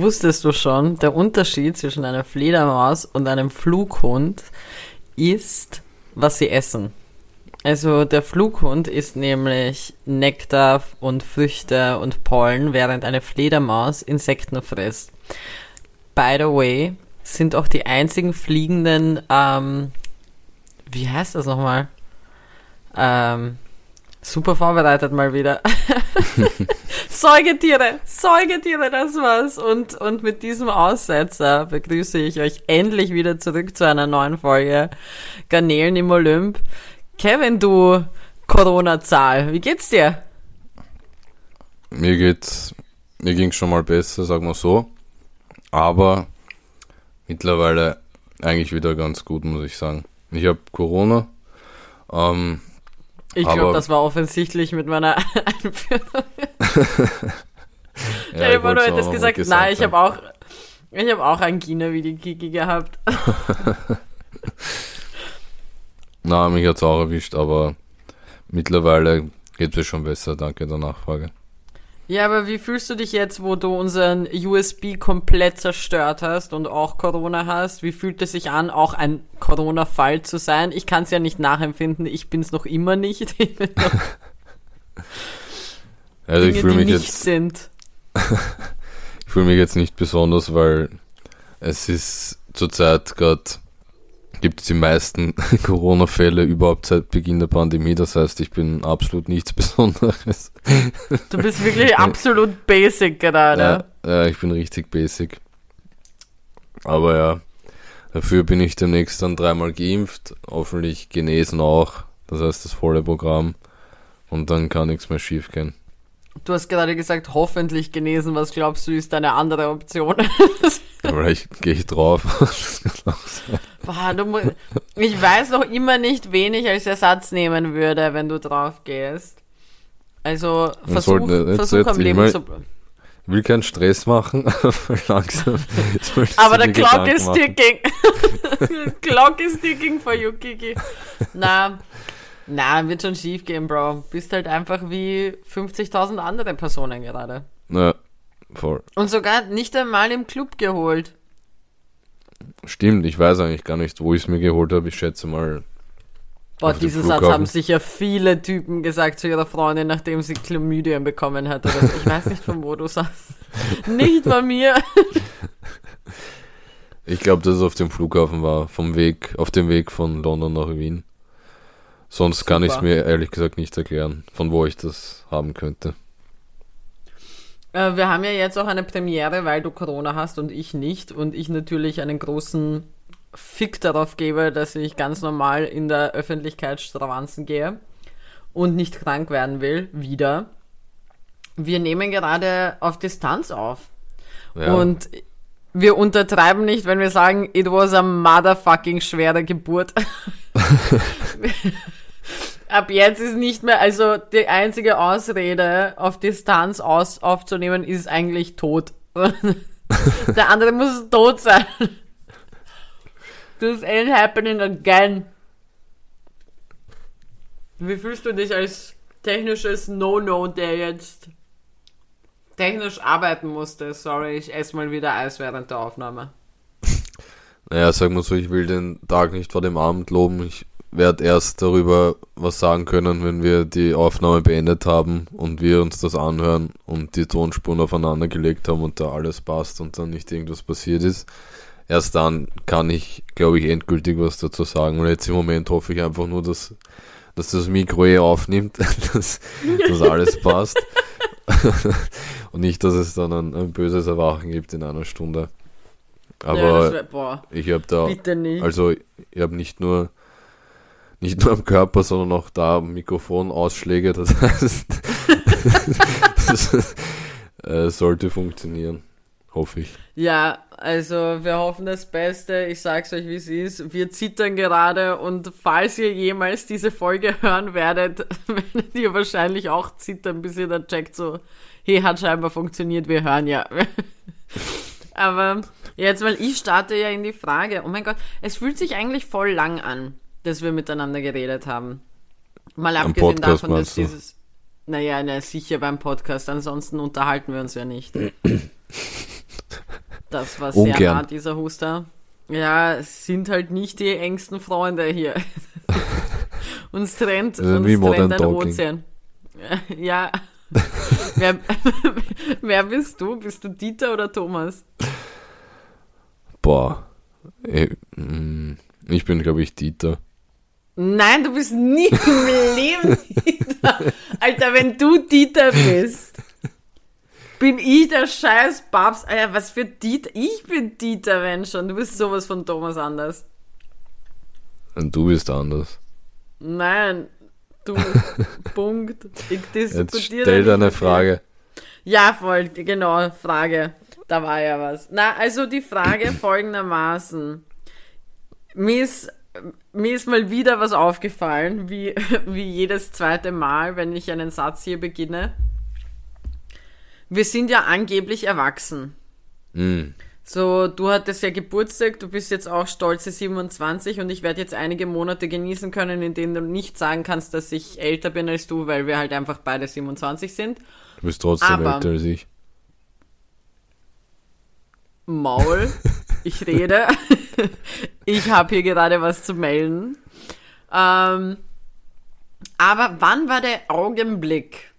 wusstest du schon, der Unterschied zwischen einer Fledermaus und einem Flughund ist, was sie essen. Also der Flughund isst nämlich Nektar und Früchte und Pollen, während eine Fledermaus Insekten frisst. By the way, sind auch die einzigen fliegenden, ähm, wie heißt das nochmal? Ähm, super vorbereitet mal wieder. Säugetiere, Säugetiere, das war's. Und, und mit diesem Aussetzer begrüße ich euch endlich wieder zurück zu einer neuen Folge Garnelen im Olymp. Kevin, du Corona-Zahl, wie geht's dir? Mir geht's, mir ging's schon mal besser, sagen wir so. Aber mittlerweile eigentlich wieder ganz gut, muss ich sagen. Ich habe Corona. Ähm, ich glaube, das war offensichtlich mit meiner Einführung. ja, ich du hättest gesagt, gesagt, nein, ich habe auch, ich habe auch Angina wie die Kiki gehabt. Na, mich hat's auch erwischt, aber mittlerweile geht es schon besser, danke der Nachfrage. Ja, aber wie fühlst du dich jetzt, wo du unseren USB komplett zerstört hast und auch Corona hast? Wie fühlt es sich an, auch ein Corona-Fall zu sein? Ich kann es ja nicht nachempfinden, ich bin es noch immer nicht. Ich also Dinge, ich fühle mich jetzt sind. ich fühle mich jetzt nicht besonders, weil es ist zurzeit gerade gibt es die meisten Corona-Fälle überhaupt seit Beginn der Pandemie. Das heißt, ich bin absolut nichts Besonderes. Du bist wirklich absolut basic gerade. Ja, ja, ich bin richtig basic. Aber ja, dafür bin ich demnächst dann dreimal geimpft, hoffentlich genesen auch. Das heißt, das volle Programm. Und dann kann nichts mehr schief gehen. Du hast gerade gesagt, hoffentlich genesen. Was glaubst du, ist eine andere Option? vielleicht gehe ich drauf. Boah, du, ich weiß noch immer nicht, wen ich als Ersatz nehmen würde, wenn du drauf gehst. Also versuch, sollte, versuch jetzt, am Leben mein, zu bleiben. Ich will keinen Stress machen, langsam. Aber der Clock is ticking. Clock is ticking for you, Kiki. Na, na, wird schon schief gehen, Bro. Bist halt einfach wie 50.000 andere Personen gerade. Ja, voll. Und sogar nicht einmal im Club geholt. Stimmt, ich weiß eigentlich gar nicht, wo ich es mir geholt habe. Ich schätze mal. Boah, diesen Satz haben sicher viele Typen gesagt zu ihrer Freundin, nachdem sie Chlamydien bekommen hat. Oder Ich weiß nicht, von wo du sagst. nicht von mir. ich glaube, dass es auf dem Flughafen war, vom Weg, auf dem Weg von London nach Wien. Sonst kann ich es mir ehrlich gesagt nicht erklären, von wo ich das haben könnte. Äh, wir haben ja jetzt auch eine Premiere, weil du Corona hast und ich nicht. Und ich natürlich einen großen Fick darauf gebe, dass ich ganz normal in der Öffentlichkeit stravanzen gehe und nicht krank werden will. Wieder. Wir nehmen gerade auf Distanz auf. Ja. Und wir untertreiben nicht, wenn wir sagen, it was a motherfucking schwere Geburt. ab jetzt ist nicht mehr, also die einzige Ausrede, auf Distanz aus, aufzunehmen, ist eigentlich tot. Der andere muss tot sein. This ain't happening again. Wie fühlst du dich als technisches No-No, der jetzt technisch arbeiten musste? Sorry, ich esse mal wieder Eis während der Aufnahme. Naja, sagen wir so, ich will den Tag nicht vor dem Abend loben. Ich werde erst darüber was sagen können, wenn wir die Aufnahme beendet haben und wir uns das anhören und die Tonspuren aufeinander gelegt haben und da alles passt und dann nicht irgendwas passiert ist. Erst dann kann ich, glaube ich, endgültig was dazu sagen. Und jetzt im Moment hoffe ich einfach nur, dass, dass das Mikro eh aufnimmt, dass, dass alles passt. und nicht, dass es dann ein, ein, böses Erwachen gibt in einer Stunde. Aber ja, wär, ich habe da, also ich habe nicht nur nicht nur am Körper, sondern auch da Mikrofonausschläge. Das heißt, das äh, sollte funktionieren. Hoffe ich. Ja, also wir hoffen das Beste. Ich sag's euch, wie es ist. Wir zittern gerade und falls ihr jemals diese Folge hören werdet, werdet ihr wahrscheinlich auch zittern, bis ihr dann checkt, so, hey, hat scheinbar funktioniert, wir hören ja. Aber jetzt, weil ich starte ja in die Frage, oh mein Gott, es fühlt sich eigentlich voll lang an dass wir miteinander geredet haben. Mal abgesehen Podcast, davon, dass dieses. Naja, na, sicher beim Podcast, ansonsten unterhalten wir uns ja nicht. Das war sehr Ungern. nah, dieser Huster. Ja, es sind halt nicht die engsten Freunde hier. uns trennt, uns wie trennt ein Talking. Ozean. Ja. wer, wer bist du? Bist du Dieter oder Thomas? Boah. Ich, mm, ich bin, glaube ich, Dieter. Nein, du bist nie im Leben Dieter. Alter, wenn du Dieter bist, bin ich der scheiß Babs. Alter, was für Dieter? Ich bin Dieter, wenn schon. Du bist sowas von Thomas anders. Und du bist anders. Nein, du. Punkt. Ich Jetzt diskutiere stell nicht dir eine mit dir. Frage. Ja, voll, genau, Frage. Da war ja was. Na, also die Frage folgendermaßen. Mir ist, mir ist mal wieder was aufgefallen, wie, wie jedes zweite Mal, wenn ich einen Satz hier beginne. Wir sind ja angeblich erwachsen. Mm, So, du hattest ja Geburtstag, du bist jetzt auch stolze 27 und ich werde jetzt einige Monate genießen können, in denen du nicht sagen kannst, dass ich älter bin als du, weil wir halt einfach beide 27 sind. du bist trotzdem Aber- älter als ich. Maul, ich rede. ich habe hier gerade was zu melden. Ähm, aber wann war der Augenblick?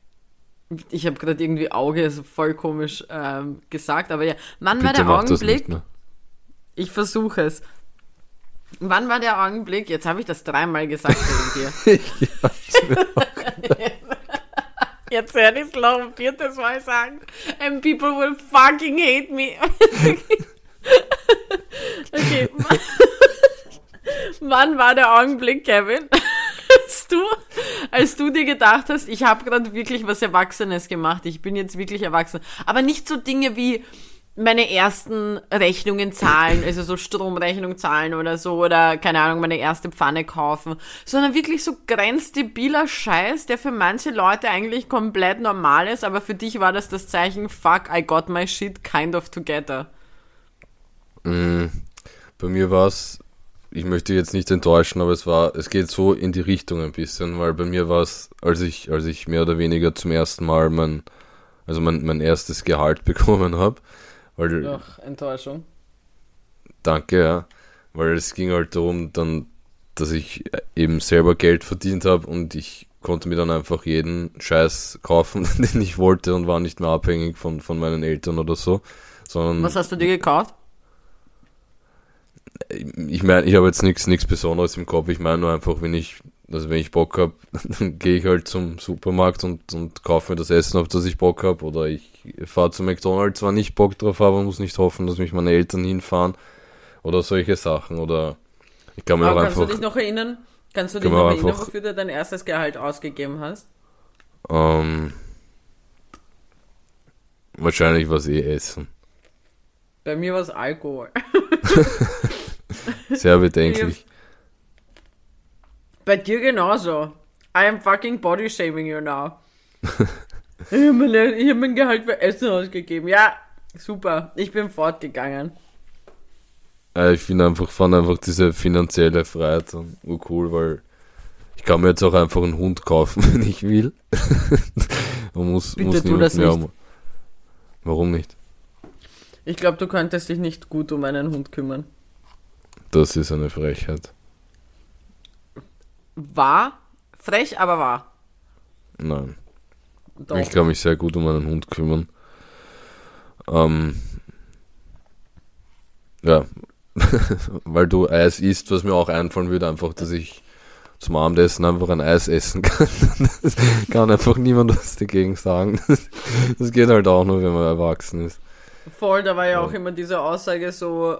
Ich habe gerade irgendwie Auge, also voll komisch ähm, gesagt, aber ja, wann war Bitte der das nicht Augenblick? Ich versuche es. Wann war der Augenblick? Jetzt habe ich das dreimal gesagt wegen dir. Jetzt werde ich es noch ein viertes Mal sagen. And people will fucking hate me. okay. Wann war der Augenblick, Kevin? Als du, als du dir gedacht hast, ich habe gerade wirklich was Erwachsenes gemacht, ich bin jetzt wirklich erwachsen. Aber nicht so Dinge wie meine ersten Rechnungen zahlen, also so Stromrechnung zahlen oder so, oder keine Ahnung, meine erste Pfanne kaufen, sondern wirklich so grenzdebiler Scheiß, der für manche Leute eigentlich komplett normal ist, aber für dich war das das Zeichen, fuck, I got my shit kind of together. Mm, bei mir war es, ich möchte jetzt nicht enttäuschen, aber es war, es geht so in die Richtung ein bisschen, weil bei mir war es, als ich, als ich mehr oder weniger zum ersten Mal mein, also mein, mein erstes Gehalt bekommen habe, weil Ach, Enttäuschung. Danke, ja. Weil es ging halt darum, dann, dass ich eben selber Geld verdient habe und ich konnte mir dann einfach jeden Scheiß kaufen, den ich wollte und war nicht mehr abhängig von, von meinen Eltern oder so. Sondern Was hast du dir gekauft? ich meine, ich habe jetzt nichts nichts Besonderes im Kopf. Ich meine nur einfach, wenn ich, also wenn ich Bock habe, dann gehe ich halt zum Supermarkt und, und kaufe mir das Essen, auf das ich Bock habe. Oder ich fahre zu McDonalds, zwar nicht Bock drauf habe, muss nicht hoffen, dass mich meine Eltern hinfahren. Oder solche Sachen. Oder ich kann mir Aber auch kannst du dich noch erinnern? Kannst du dich wir noch erinnern, einfach- wofür du dein erstes Gehalt ausgegeben hast? ähm, wahrscheinlich was eh essen. Bei mir war es Alkohol. Sehr bedenklich. Bei dir genauso. I am fucking body shaming you now. ich habe mein, hab mein Gehalt für Essen ausgegeben. Ja, super. Ich bin fortgegangen. Ich finde einfach, fand einfach diese finanzielle Freiheit dann cool, weil ich kann mir jetzt auch einfach einen Hund kaufen, wenn ich will. Man muss, Bitte muss tu das mehr nicht. um. Warum nicht? Ich glaube, du könntest dich nicht gut um einen Hund kümmern. Das ist eine Frechheit. War frech, aber wahr. Nein. Doch. Ich kann mich sehr gut um einen Hund kümmern. Ähm, ja, weil du Eis isst, was mir auch einfallen würde, einfach, dass ich zum Abendessen einfach ein Eis essen kann. Das kann einfach niemand was dagegen sagen. Das geht halt auch nur, wenn man erwachsen ist. Voll, da war ja auch immer diese Aussage so,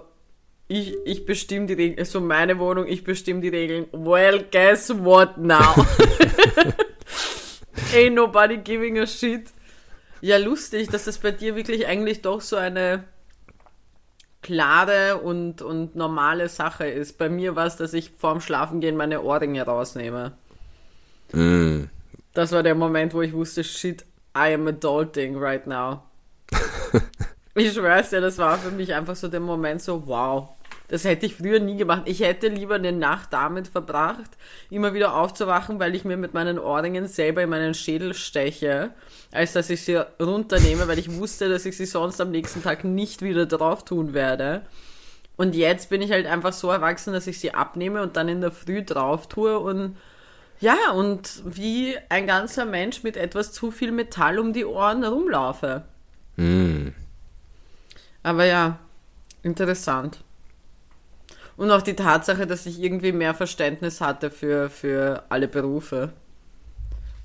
ich, ich bestimme die Regeln, so meine Wohnung, ich bestimme die Regeln. Well, guess what now? Ain't nobody giving a shit. Ja, lustig, dass das bei dir wirklich eigentlich doch so eine klare und, und normale Sache ist. Bei mir war es, dass ich vorm Schlafengehen meine Ohrringe rausnehme. Mm. Das war der Moment, wo ich wusste, shit, I am adulting right now. ich schwör's dir, das war für mich einfach so der Moment so, wow, Das hätte ich früher nie gemacht. Ich hätte lieber eine Nacht damit verbracht, immer wieder aufzuwachen, weil ich mir mit meinen Ohrringen selber in meinen Schädel steche, als dass ich sie runternehme, weil ich wusste, dass ich sie sonst am nächsten Tag nicht wieder drauf tun werde. Und jetzt bin ich halt einfach so erwachsen, dass ich sie abnehme und dann in der Früh drauf tue und ja, und wie ein ganzer Mensch mit etwas zu viel Metall um die Ohren rumlaufe. Hm. Aber ja, interessant. Und auch die Tatsache, dass ich irgendwie mehr Verständnis hatte für, für alle Berufe.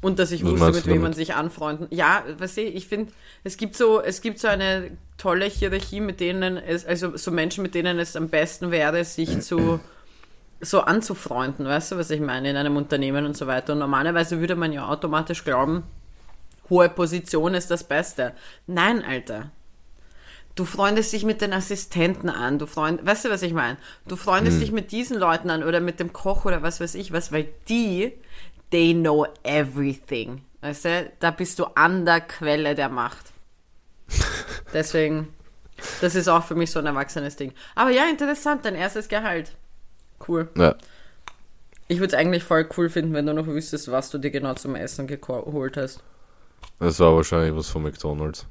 Und dass ich Was wusste, mit wem man sich anfreunden. Ja, weißt du, ich finde, es gibt so, es gibt so eine tolle Hierarchie, mit denen es, also so Menschen, mit denen es am besten wäre, sich zu so anzufreunden, weißt du, was ich meine, in einem Unternehmen und so weiter. Und normalerweise würde man ja automatisch glauben, hohe Position ist das Beste. Nein, Alter. Du freundest dich mit den Assistenten an, du freund, weißt du, was ich meine? Du freundest dich mit diesen Leuten an oder mit dem Koch oder was weiß ich was, weil die, they know everything. Weißt du, da bist du an der Quelle der Macht. Deswegen, das ist auch für mich so ein erwachsenes Ding. Aber ja, interessant, dein erstes Gehalt. Cool. Ja. Ich würde es eigentlich voll cool finden, wenn du noch wüsstest, was du dir genau zum Essen geholt hast. Das war wahrscheinlich was von McDonalds.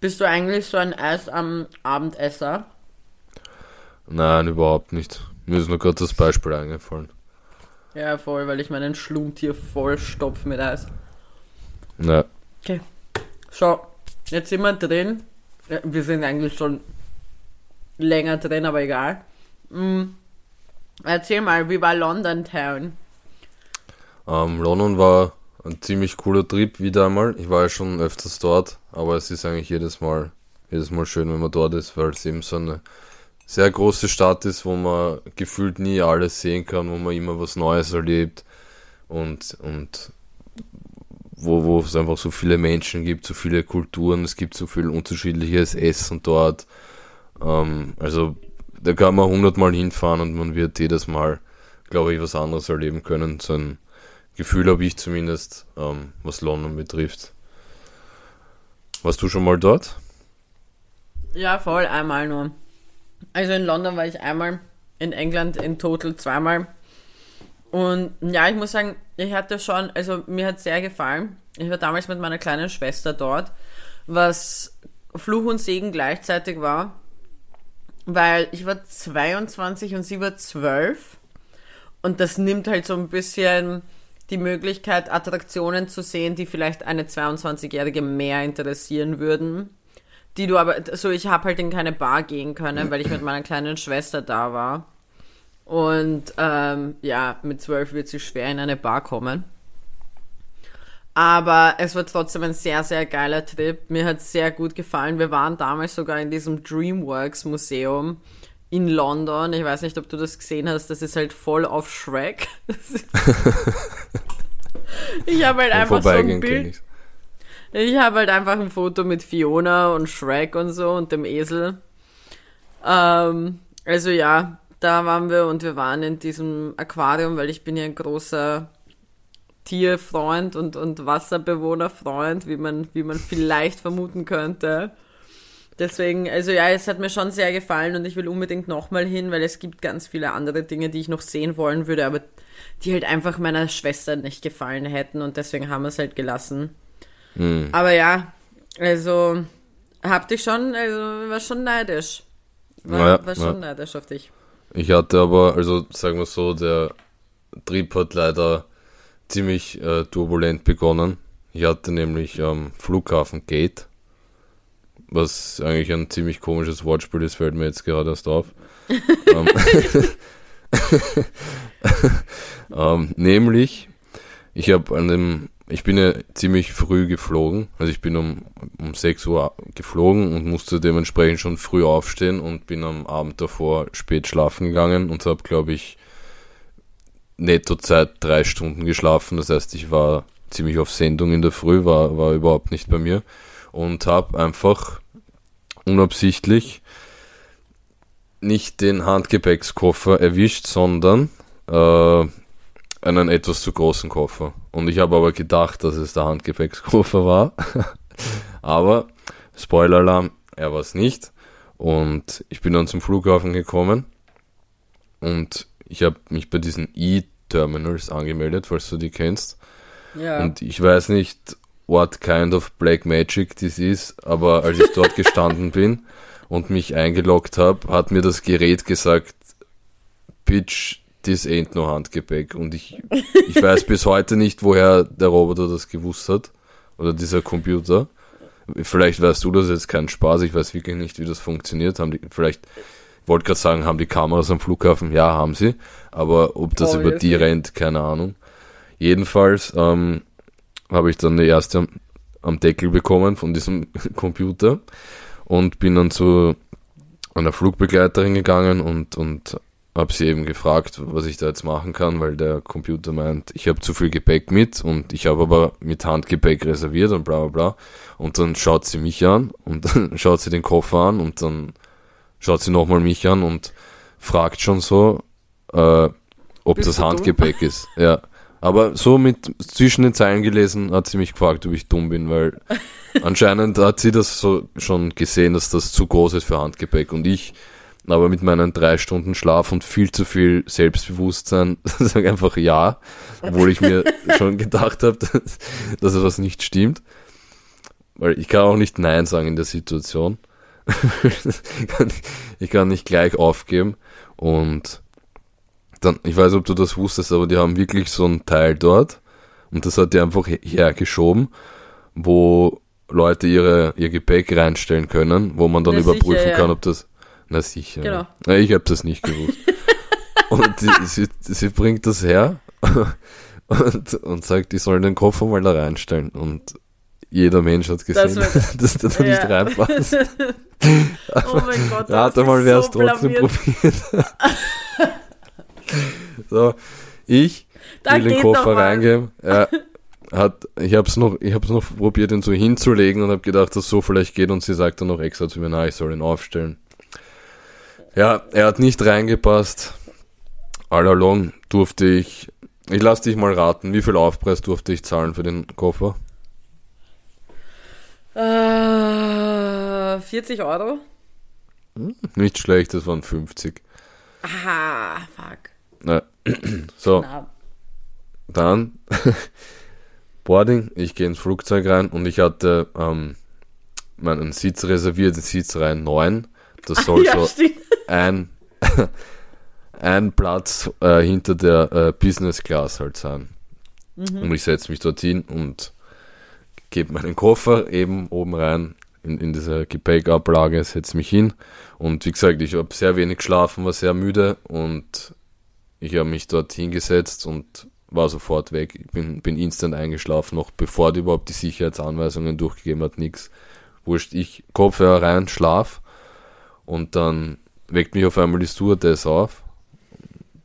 Bist du eigentlich so ein Eis am Abendesser? Nein, überhaupt nicht. Mir ist nur gerade das Beispiel eingefallen. Ja, voll, weil ich meinen Schlund hier voll stopf mit Eis. Ja. Okay. So, jetzt sind wir drin. Wir sind eigentlich schon länger drin, aber egal. Mm. Erzähl mal, wie war London Town? Ähm, London war ein ziemlich cooler Trip wieder einmal. Ich war ja schon öfters dort, aber es ist eigentlich jedes Mal, jedes Mal schön, wenn man dort ist, weil es eben so eine sehr große Stadt ist, wo man gefühlt nie alles sehen kann, wo man immer was Neues erlebt und, und wo, wo es einfach so viele Menschen gibt, so viele Kulturen, es gibt so viel unterschiedliches Essen dort. Ähm, also da kann man hundertmal hinfahren und man wird jedes Mal, glaube ich, was anderes erleben können. So ein Gefühl habe ich zumindest, ähm, was London betrifft. Warst du schon mal dort? Ja, voll, einmal nur. Also in London war ich einmal, in England in total zweimal. Und ja, ich muss sagen, ich hatte schon, also mir hat sehr gefallen. Ich war damals mit meiner kleinen Schwester dort, was Fluch und Segen gleichzeitig war, weil ich war 22 und sie war 12. Und das nimmt halt so ein bisschen die Möglichkeit, Attraktionen zu sehen, die vielleicht eine 22-Jährige mehr interessieren würden die du aber, so ich habe halt in keine Bar gehen können, weil ich mit meiner kleinen Schwester da war. Und ähm, ja, mit zwölf wird sie schwer in eine Bar kommen. Aber es war trotzdem ein sehr, sehr geiler Trip. Mir hat sehr gut gefallen. Wir waren damals sogar in diesem DreamWorks Museum in London. Ich weiß nicht, ob du das gesehen hast. Das ist halt voll auf Shrek. ich habe halt einfach so ein Bild. Ich habe halt einfach ein Foto mit Fiona und Shrek und so und dem Esel. Ähm, also ja, da waren wir und wir waren in diesem Aquarium, weil ich bin ja ein großer Tierfreund und, und Wasserbewohnerfreund, wie man, wie man vielleicht vermuten könnte. Deswegen, also ja, es hat mir schon sehr gefallen und ich will unbedingt nochmal hin, weil es gibt ganz viele andere Dinge, die ich noch sehen wollen würde, aber die halt einfach meiner Schwester nicht gefallen hätten und deswegen haben wir es halt gelassen. Hm. Aber ja, also hab dich schon, also war schon neidisch. War, Ja, war schon ja. neidisch auf dich. Ich hatte aber, also sagen wir so, der Trip hat leider ziemlich äh, turbulent begonnen. Ich hatte nämlich am Flughafen Gate, was eigentlich ein ziemlich komisches Wortspiel ist, fällt mir jetzt gerade erst auf. ähm, ähm, nämlich, ich habe an dem, ich bin ja ziemlich früh geflogen, also ich bin um, um 6 Uhr geflogen und musste dementsprechend schon früh aufstehen und bin am Abend davor spät schlafen gegangen und habe, glaube ich, Nettozeit drei Stunden geschlafen. Das heißt, ich war ziemlich auf Sendung in der Früh, war, war überhaupt nicht bei mir und habe einfach unabsichtlich nicht den Handgepäckskoffer erwischt, sondern äh, einen etwas zu großen Koffer. Und ich habe aber gedacht, dass es der Handgepäckskoffer war. aber, Spoiler-Alarm, er war es nicht. Und ich bin dann zum Flughafen gekommen und ich habe mich bei diesen E-Terminals angemeldet, falls du die kennst. Ja. Und ich weiß nicht, what kind of black magic this is, aber als ich dort gestanden bin und mich eingeloggt habe, hat mir das Gerät gesagt, Bitch, this ain't no Handgepäck. Und ich, ich weiß bis heute nicht, woher der Roboter das gewusst hat. Oder dieser Computer. Vielleicht weißt du das jetzt kein Spaß, ich weiß wirklich nicht, wie das funktioniert. Haben die, vielleicht, ich wollte gerade sagen, haben die Kameras am Flughafen? Ja, haben sie. Aber ob das über die rennt, keine Ahnung. Jedenfalls ähm, habe ich dann die erste am, am Deckel bekommen von diesem Computer und bin dann zu einer Flugbegleiterin gegangen und, und habe sie eben gefragt, was ich da jetzt machen kann, weil der Computer meint, ich habe zu viel Gepäck mit und ich habe aber mit Handgepäck reserviert und bla bla bla. Und dann schaut sie mich an und dann schaut sie den Koffer an und dann schaut sie nochmal mich an und fragt schon so, äh, ob Bist das du dumm? Handgepäck ist. Ja. Aber so mit zwischen den Zeilen gelesen hat sie mich gefragt, ob ich dumm bin, weil anscheinend hat sie das so schon gesehen, dass das zu groß ist für Handgepäck. Und ich, aber mit meinen drei Stunden Schlaf und viel zu viel Selbstbewusstsein, sage einfach ja, obwohl ich mir schon gedacht habe, dass, dass etwas nicht stimmt. Weil ich kann auch nicht Nein sagen in der Situation. ich kann nicht gleich aufgeben. Und dann, ich weiß, ob du das wusstest, aber die haben wirklich so ein Teil dort und das hat die einfach her- hergeschoben, wo Leute ihre, ihr Gepäck reinstellen können, wo man dann Na, überprüfen sicher, ja. kann, ob das. Na sicher. Genau. Ja, ich habe das nicht gewusst. und die, sie, sie bringt das her und, und sagt, ich soll den Koffer mal da reinstellen. Und jeder Mensch hat gesehen, wird- dass der da nicht Ja. reinpasst. oh mein Gott, das mal, ist wer es so trotzdem probiert. so, ich Da will den Koffer reingeben. Ja, hat, ich habe es noch, ich hab's noch probiert, ihn so hinzulegen und habe gedacht, dass so vielleicht geht und sie sagt dann noch extra zu mir, na, ich soll ihn aufstellen. Ja, er hat nicht reingepasst. All along durfte ich, ich lass dich mal raten, wie viel Aufpreis durfte ich zahlen für den Koffer? Äh, 40 Euro? Nicht schlecht, das waren 50. Ah, fuck. Na, so, Na, dann Boarding, ich gehe ins Flugzeug rein und ich hatte ähm, meinen Sitz reserviert, den Sitzreihe 9. Das soll ja, so stimmt. ein, ein Platz äh, hinter der äh, Business Class halt sein. Und ich setze mich dorthin und gebe meinen Koffer eben oben rein in, in diese Gepäckablage, setze mich hin. Und wie gesagt, ich habe sehr wenig geschlafen, war sehr müde und ich habe mich dort hingesetzt und war sofort weg. Ich bin, bin instant eingeschlafen, noch bevor die überhaupt die Sicherheitsanweisungen durchgegeben hat, nix. Wurscht, ich Kopfhörer rein, Schlaf und dann weckt mich auf einmal die Stewardess auf.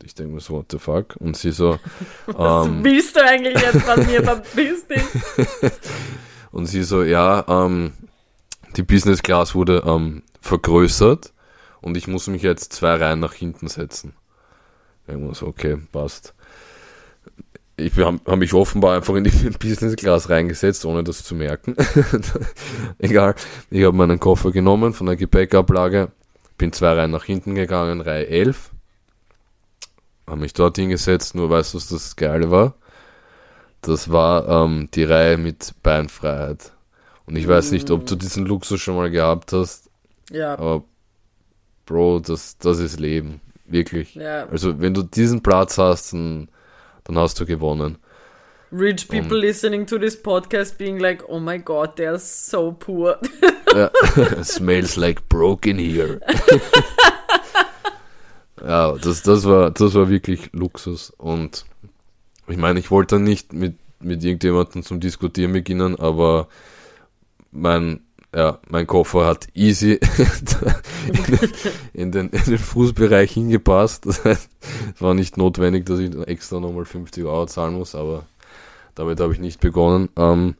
Ich denke mir so, what the fuck? Und sie so, Was ähm, willst du eigentlich jetzt von mir? Dich. Und sie so, ja, ähm, die Business Class wurde ähm, vergrößert und ich muss mich jetzt zwei Reihen nach hinten setzen. Muss, okay, passt. Ich habe hab mich offenbar einfach in die Business Class reingesetzt, ohne das zu merken. Egal, ich habe meinen Koffer genommen von der Gepäckablage, bin zwei Reihen nach hinten gegangen, Reihe 11, habe mich dort hingesetzt, nur weißt du, was das Geile war? Das war ähm, die Reihe mit Beinfreiheit. Und ich weiß nicht, ob du diesen Luxus schon mal gehabt hast, Ja, aber Bro, das, das ist Leben. Wirklich. ja. Also, wenn du diesen Platz hast, dann, dann hast du gewonnen. Rich people listening to this podcast being like, oh my god, they're so poor. Ja. Smells like broken here. ja, das, das, war, das war wirklich Luxus. Und ich meine, ich wollte nicht mit, mit irgendjemandem zum Diskutieren beginnen, aber mein, ja, mein Koffer hat easy in den, in den Fußbereich hingepasst. Das es war nicht notwendig, dass ich extra nochmal 50 Euro zahlen muss, aber damit habe ich nicht begonnen. Ähm,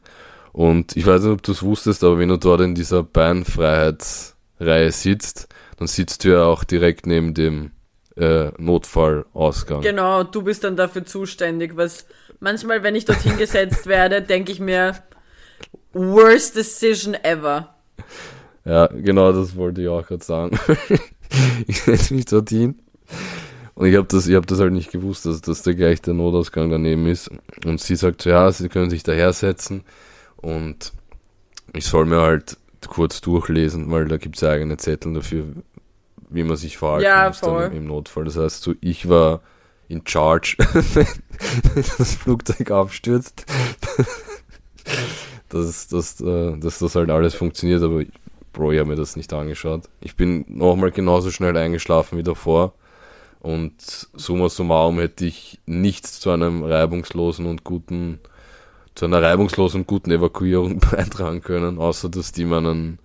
und ich weiß nicht, ob du es wusstest, aber wenn du dort in dieser Beinfreiheitsreihe sitzt, dann sitzt du ja auch direkt neben dem äh, Notfallausgang. genau, du bist dann dafür zuständig, was manchmal, wenn ich dorthin gesetzt werde, denke ich mir, worst decision ever. Ja, genau, das wollte ich auch gerade sagen. ich setze mich dorthin und ich habe das, ich hab das halt nicht gewusst, dass, dass da gleich der Notausgang daneben ist. Und sie sagt, ja, sie können sich daher setzen und ich soll mir halt kurz durchlesen, weil da gibt es ja eigene Zettel dafür, wie man sich verhalten Ja, muss im, im Notfall. Das heißt, so ich war in charge, wenn das Flugzeug abstürzt, dass, dass, äh, dass das halt alles funktioniert, aber Bro, ich habe mir das nicht angeschaut. Ich bin nochmal genauso schnell eingeschlafen wie davor. Und summa summarum hätte ich nichts zu einem reibungslosen und guten, zu einer reibungslosen und guten Evakuierung beitragen können, außer dass die meinen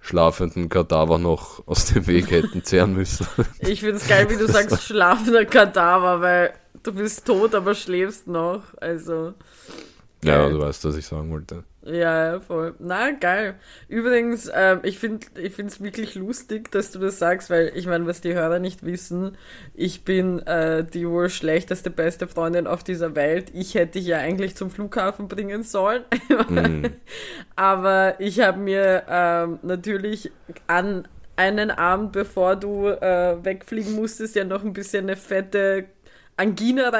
schlafenden Kadaver noch aus dem Weg hätten zehren müssen. Ich find's geil, wie du sagst, schlafender Kadaver, weil du bist tot, aber schläfst noch. Also, ja, Geil. du weißt, was ich sagen wollte. Ja, ja, voll. Na, geil. Übrigens, ähm, ich finde ich find's wirklich lustig, dass du das sagst, weil ich meine, was die Hörer nicht wissen, ich bin äh, die wohl schlechteste, beste Freundin auf dieser Welt. Ich hätte dich ja eigentlich zum Flughafen bringen sollen. Mm. Aber ich habe mir ähm, natürlich an einen Abend, bevor du äh, wegfliegen musstest, ja noch ein bisschen eine fette Angina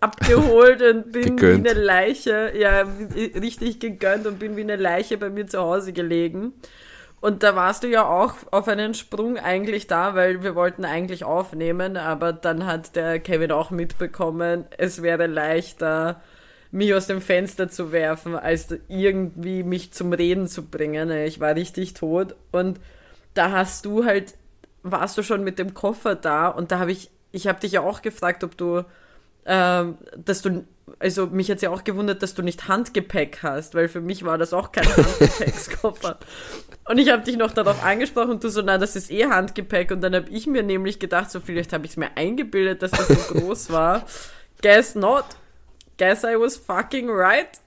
abgeholt und bin wie eine Leiche, ja, richtig gegönnt und bin wie eine Leiche bei mir zu Hause gelegen. Und da warst du ja auch auf einen Sprung eigentlich da, weil wir wollten eigentlich aufnehmen, aber dann hat der Kevin auch mitbekommen, es wäre leichter, mich aus dem Fenster zu werfen, als irgendwie mich zum Reden zu bringen. Ich war richtig tot und da hast du halt, warst du schon mit dem Koffer da und da habe ich, ich habe dich ja auch gefragt, ob du, ähm, dass du, also mich hat's ja auch gewundert, dass du nicht Handgepäck hast, weil für mich war das auch kein Handgepäckskoffer. Und ich habe dich noch darauf angesprochen und du so, na, das ist eh Handgepäck. Und dann habe ich mir nämlich gedacht, so vielleicht habe ich es mir eingebildet, dass das so groß war. Guess not. Guess I was fucking right.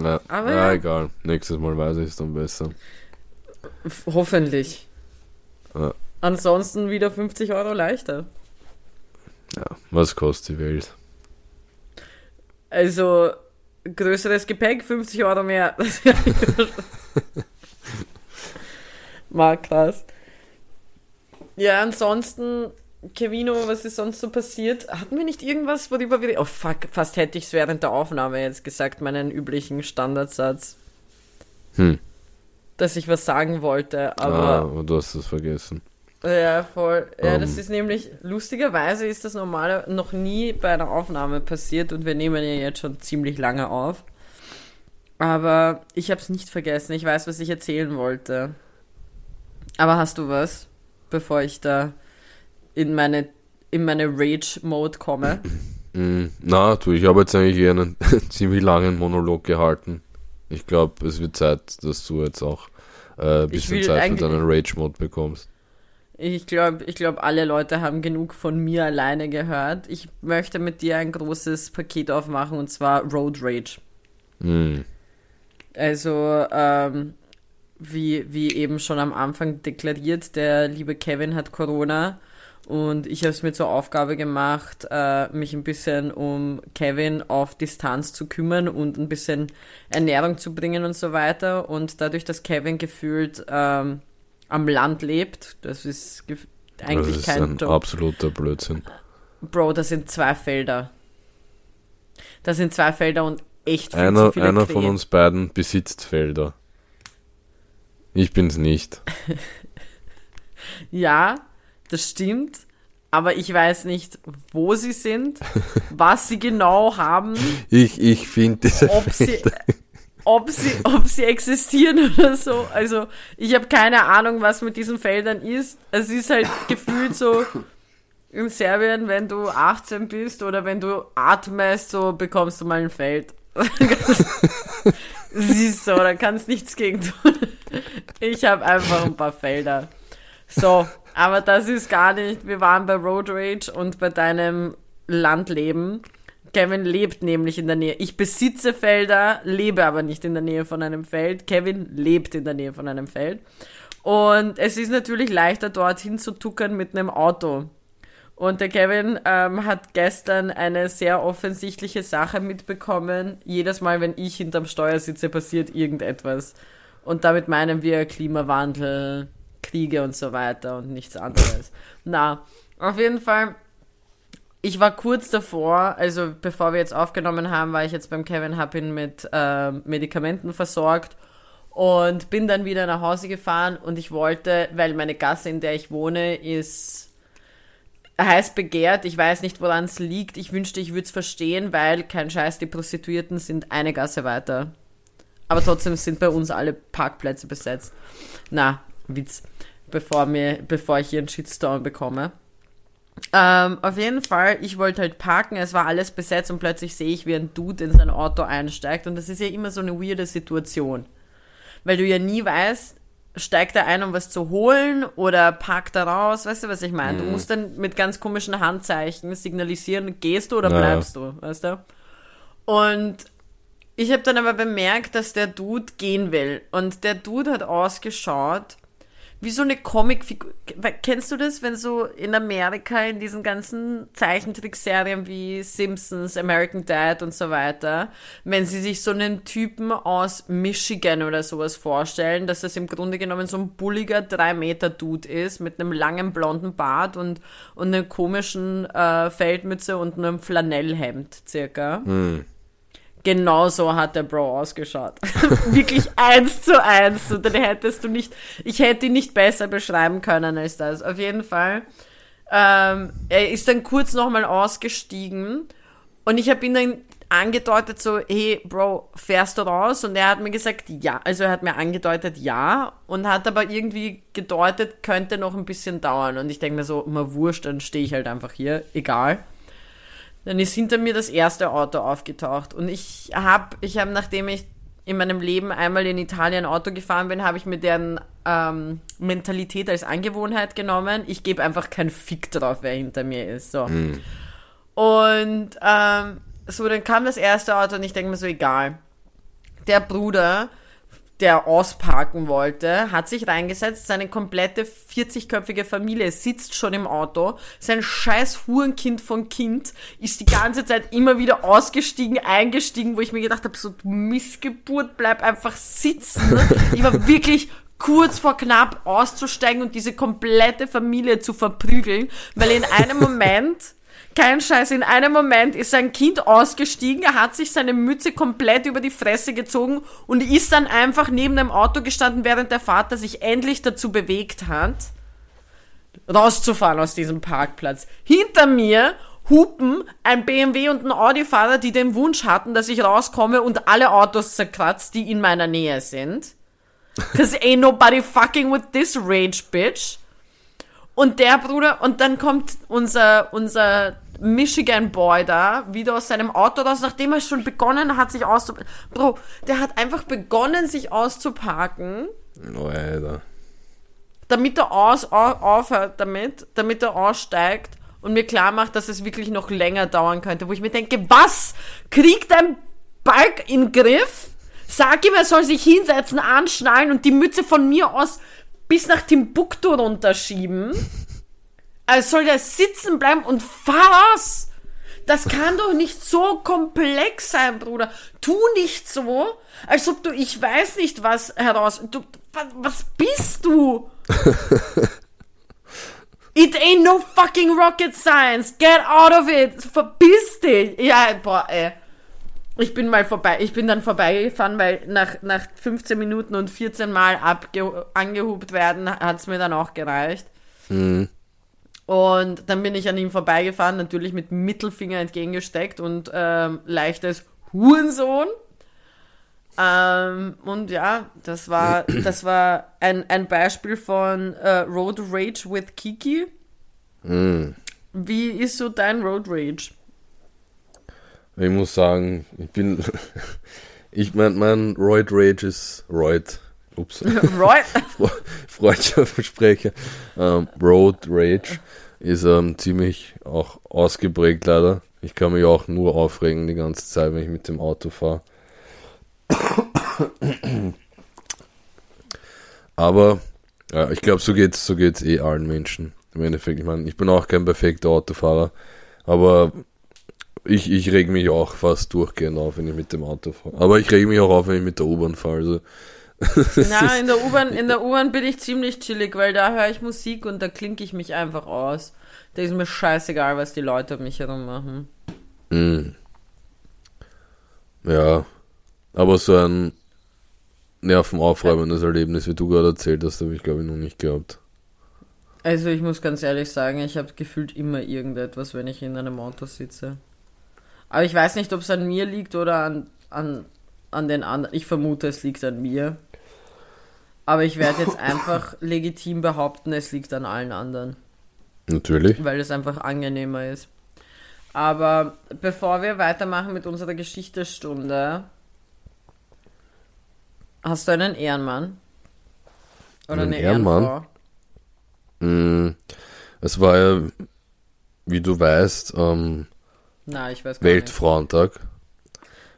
Ja, Aber ja, ja. egal. Nächstes Mal weiß ich es dann besser. Hoffentlich. Ja. Ansonsten wieder 50 Euro leichter. Ja, was kostet die Welt? Also größeres Gepäck, 50 Euro mehr. Mal krass. Ja, ansonsten, Kevino, was ist sonst so passiert? Hatten wir nicht irgendwas, worüber wir. Oh fuck, fast hätte ich es während der Aufnahme jetzt gesagt, meinen üblichen Standardsatz, Hm. dass ich was sagen wollte, ah, aber. aber du hast es vergessen. Ja, voll. Ja, Ähm. das ist nämlich, lustigerweise ist das normale noch nie bei einer Aufnahme passiert und wir nehmen ja jetzt schon ziemlich lange auf. Aber ich habe es nicht vergessen. Ich weiß, was ich erzählen wollte. Aber hast du was, bevor ich da in meine, in meine Rage-Mode komme? Mm, na, du, ich habe jetzt eigentlich eher einen ziemlich langen Monolog gehalten. Ich glaube, es wird Zeit, dass du jetzt auch äh, ein bisschen Zeit für deinen Rage-Mode bekommst. Ich glaube, ich glaub, alle Leute haben genug von mir alleine gehört. Ich möchte mit dir ein großes Paket aufmachen und zwar Road Rage. Mm, Also, ähm, wie, wie eben schon am Anfang deklariert, der liebe Kevin hat Corona und ich habe es mir zur Aufgabe gemacht, äh, mich ein bisschen um Kevin auf Distanz zu kümmern und ein bisschen Ernährung zu bringen und so weiter. Und dadurch, dass Kevin gefühlt ähm, am Land lebt, das ist eigentlich das ist kein ein Job. absoluter Blödsinn. Bro, das sind zwei Felder. Das sind zwei Felder und echt viel zu Einer, viele einer von Krähen. uns beiden besitzt Felder. Ich bin's nicht. Ja, das stimmt. Aber ich weiß nicht, wo sie sind, was sie genau haben, Ich, ich finde diese ob sie, Felder. Ob sie, ob sie existieren oder so. Also ich habe keine Ahnung, was mit diesen Feldern ist. Es ist halt gefühlt so in Serbien, wenn du 18 bist oder wenn du atmest, so bekommst du mal ein Feld. Siehst du, da kannst nichts gegen tun. Ich habe einfach ein paar Felder. So, aber das ist gar nicht. Wir waren bei Road Rage und bei deinem Landleben. Kevin lebt nämlich in der Nähe. Ich besitze Felder, lebe aber nicht in der Nähe von einem Feld. Kevin lebt in der Nähe von einem Feld. Und es ist natürlich leichter, dorthin zu tuckern mit einem Auto. Und der Kevin ähm, hat gestern eine sehr offensichtliche Sache mitbekommen. Jedes Mal, wenn ich hinterm Steuer sitze, passiert irgendetwas. Und damit meinen wir Klimawandel, Kriege und so weiter und nichts anderes. Na, auf jeden Fall, ich war kurz davor, also bevor wir jetzt aufgenommen haben, war ich jetzt beim Kevin, hab ihn mit äh, Medikamenten versorgt und bin dann wieder nach Hause gefahren und ich wollte, weil meine Gasse, in der ich wohne, ist heiß begehrt. Ich weiß nicht, woran es liegt. Ich wünschte, ich würde es verstehen, weil kein Scheiß, die Prostituierten sind eine Gasse weiter. Aber trotzdem sind bei uns alle Parkplätze besetzt. Na, Witz, bevor, mir, bevor ich hier einen Shitstorm bekomme. Ähm, auf jeden Fall, ich wollte halt parken, es war alles besetzt und plötzlich sehe ich, wie ein Dude in sein Auto einsteigt. Und das ist ja immer so eine weirde Situation. Weil du ja nie weißt, steigt er ein, um was zu holen oder parkt er raus, weißt du, was ich meine? Mhm. Du musst dann mit ganz komischen Handzeichen signalisieren, gehst du oder naja. bleibst du, weißt du? Und ich habe dann aber bemerkt, dass der Dude gehen will. Und der Dude hat ausgeschaut wie so eine Comicfigur. Kennst du das, wenn so in Amerika in diesen ganzen Zeichentrickserien wie Simpsons, American Dad und so weiter, wenn sie sich so einen Typen aus Michigan oder sowas vorstellen, dass das im Grunde genommen so ein bulliger 3-Meter-Dude ist mit einem langen blonden Bart und, und einer komischen äh, Feldmütze und einem Flanellhemd circa. Hm. Genau so hat der Bro ausgeschaut. Wirklich eins zu eins. Und dann hättest du nicht, ich hätte ihn nicht besser beschreiben können als das. Auf jeden Fall. Ähm, er ist dann kurz nochmal ausgestiegen und ich habe ihn dann angedeutet so, hey Bro, fährst du raus? Und er hat mir gesagt, ja. Also er hat mir angedeutet, ja. Und hat aber irgendwie gedeutet, könnte noch ein bisschen dauern. Und ich denke mir so, mal wurscht, dann stehe ich halt einfach hier, egal. Dann ist hinter mir das erste Auto aufgetaucht. Und ich habe, ich habe, nachdem ich in meinem Leben einmal in Italien Auto gefahren bin, habe ich mir deren ähm, Mentalität als Angewohnheit genommen. Ich gebe einfach keinen Fick drauf, wer hinter mir ist. So. Mhm. Und ähm, so, dann kam das erste Auto und ich denke mir so, egal. Der Bruder der ausparken wollte, hat sich reingesetzt, seine komplette 40-köpfige Familie sitzt schon im Auto, sein scheiß Hurenkind von Kind ist die ganze Zeit immer wieder ausgestiegen, eingestiegen, wo ich mir gedacht habe, so du Missgeburt, bleib einfach sitzen. Ich war wirklich kurz vor knapp auszusteigen und diese komplette Familie zu verprügeln, weil in einem Moment kein Scheiß, in einem Moment ist sein Kind ausgestiegen, er hat sich seine Mütze komplett über die Fresse gezogen und ist dann einfach neben dem Auto gestanden, während der Vater sich endlich dazu bewegt hat, rauszufahren aus diesem Parkplatz. Hinter mir hupen ein BMW und ein Audi-Fahrer, die den Wunsch hatten, dass ich rauskomme und alle Autos zerkratzt, die in meiner Nähe sind. Cause ain't nobody fucking with this rage, bitch. Und der Bruder, und dann kommt unser, unser Michigan Boy da wieder aus seinem Auto raus, nachdem er schon begonnen hat, sich auszuparken. Bro, der hat einfach begonnen, sich auszuparken. Oh, Alter. Damit er aus, aufhört damit, damit er aussteigt und mir klar macht, dass es wirklich noch länger dauern könnte, wo ich mir denke, was? Kriegt ein Balk in Griff? Sag ihm, er soll sich hinsetzen, anschnallen und die Mütze von mir aus bis nach Timbuktu runterschieben. Also soll der sitzen bleiben und was? Das kann doch nicht so komplex sein, Bruder. Tu nicht so, als ob du, ich weiß nicht was heraus. Du, was, was bist du? It ain't no fucking rocket science. Get out of it. Verpiss dich. Ja, boah, ey. Ich bin mal vorbei, ich bin dann vorbeigefahren, weil nach, nach 15 Minuten und 14 Mal abge angehubt werden, hat es mir dann auch gereicht. Mhm. Und dann bin ich an ihm vorbeigefahren, natürlich mit Mittelfinger entgegengesteckt und ähm, leichtes Hurensohn. Ähm, und ja, das war, das war ein, ein Beispiel von äh, Road Rage with Kiki. Mm. Wie ist so dein Road Rage? Ich muss sagen, ich bin. ich mein, mein Roid Rage ist Roid. Ups. Roid? Freundschaftsversprecher. Ähm, Road Rage ist ähm, ziemlich auch ausgeprägt leider. Ich kann mich auch nur aufregen die ganze Zeit, wenn ich mit dem Auto fahre. Aber ja, ich glaube, so geht's, so geht's eh allen Menschen. Im Endeffekt, ich meine, ich bin auch kein perfekter Autofahrer, aber ich, ich reg mich auch fast durchgehend auf, wenn ich mit dem Auto fahre. Aber ich reg mich auch auf, wenn ich mit der U-Bahn fahre. Also Na, in der U-Bahn, in der U-Bahn bin ich ziemlich chillig, weil da höre ich Musik und da klinke ich mich einfach aus. Da ist mir scheißegal, was die Leute um mich herum machen. Mm. Ja, aber so ein nervenaufreibendes Erlebnis, wie du gerade erzählt hast, habe ich glaube ich noch nicht gehabt. Also ich muss ganz ehrlich sagen, ich habe gefühlt immer irgendetwas, wenn ich in einem Auto sitze. Aber ich weiß nicht, ob es an mir liegt oder an, an, an den anderen. Ich vermute, es liegt an mir. Aber ich werde jetzt einfach legitim behaupten, es liegt an allen anderen. Natürlich. Weil es einfach angenehmer ist. Aber bevor wir weitermachen mit unserer Geschichtestunde, hast du einen Ehrenmann? Oder Einen eine Ehrenmann? Ehrenfrau? Mm, Es war ja, wie du weißt, ähm, Nein, ich weiß gar nicht. Weltfrauentag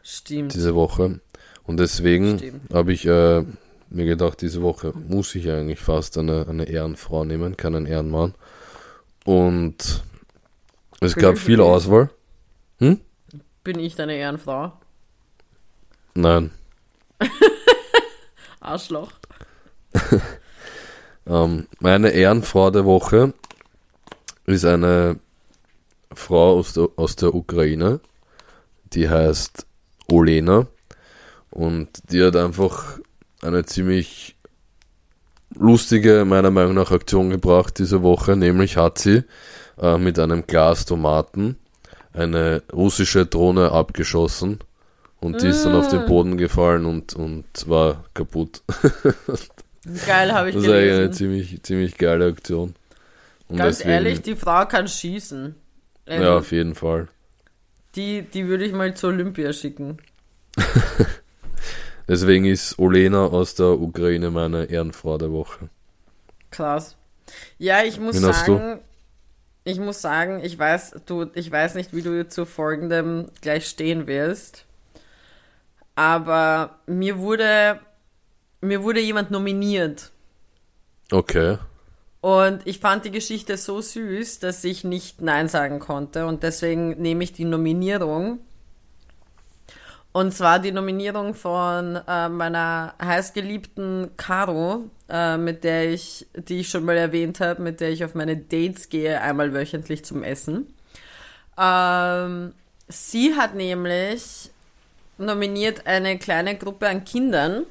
Stimmt. diese Woche. Und deswegen habe ich äh, mir gedacht, diese Woche muss ich eigentlich fast eine, eine Ehrenfrau nehmen, keinen Ehrenmann. Und es Bin gab viel? Auswahl. Bin ich deine Ehrenfrau? Nein. Arschloch. Ähm, meine Ehrenfrau der Woche ist eine Frau aus der, aus der Ukraine, die heißt Olena und die hat einfach eine ziemlich lustige, meiner Meinung nach, Aktion gebracht diese Woche, nämlich hat sie äh, mit einem Glas Tomaten eine russische Drohne abgeschossen und die ist dann auf den Boden gefallen und, und war kaputt. Geil, habe ich Das ist eigentlich eine ziemlich, ziemlich geile Aktion. Und Ganz deswegen- ehrlich, die Frau kann schießen. Also, Ja, auf jeden Fall. die, die würde ich mal zur Olympia schicken. Deswegen ist Olena aus der Ukraine meine Ehrenfrau der Woche. Krass. Ja, ich muss Wen sagen, ich muss sagen, ich weiß, du, ich weiß nicht, wie du zu folgendem gleich stehen wirst. Aber mir wurde, mir wurde jemand nominiert. Okay. Und ich fand die Geschichte so süß, dass ich nicht Nein sagen konnte. Und deswegen nehme ich die Nominierung. Und zwar die Nominierung von äh, meiner heißgeliebten Caro, äh, mit der ich, die ich schon mal erwähnt habe, mit der ich auf meine Dates gehe, einmal wöchentlich zum Essen. Ähm, sie hat nämlich nominiert eine kleine Gruppe an Kindern,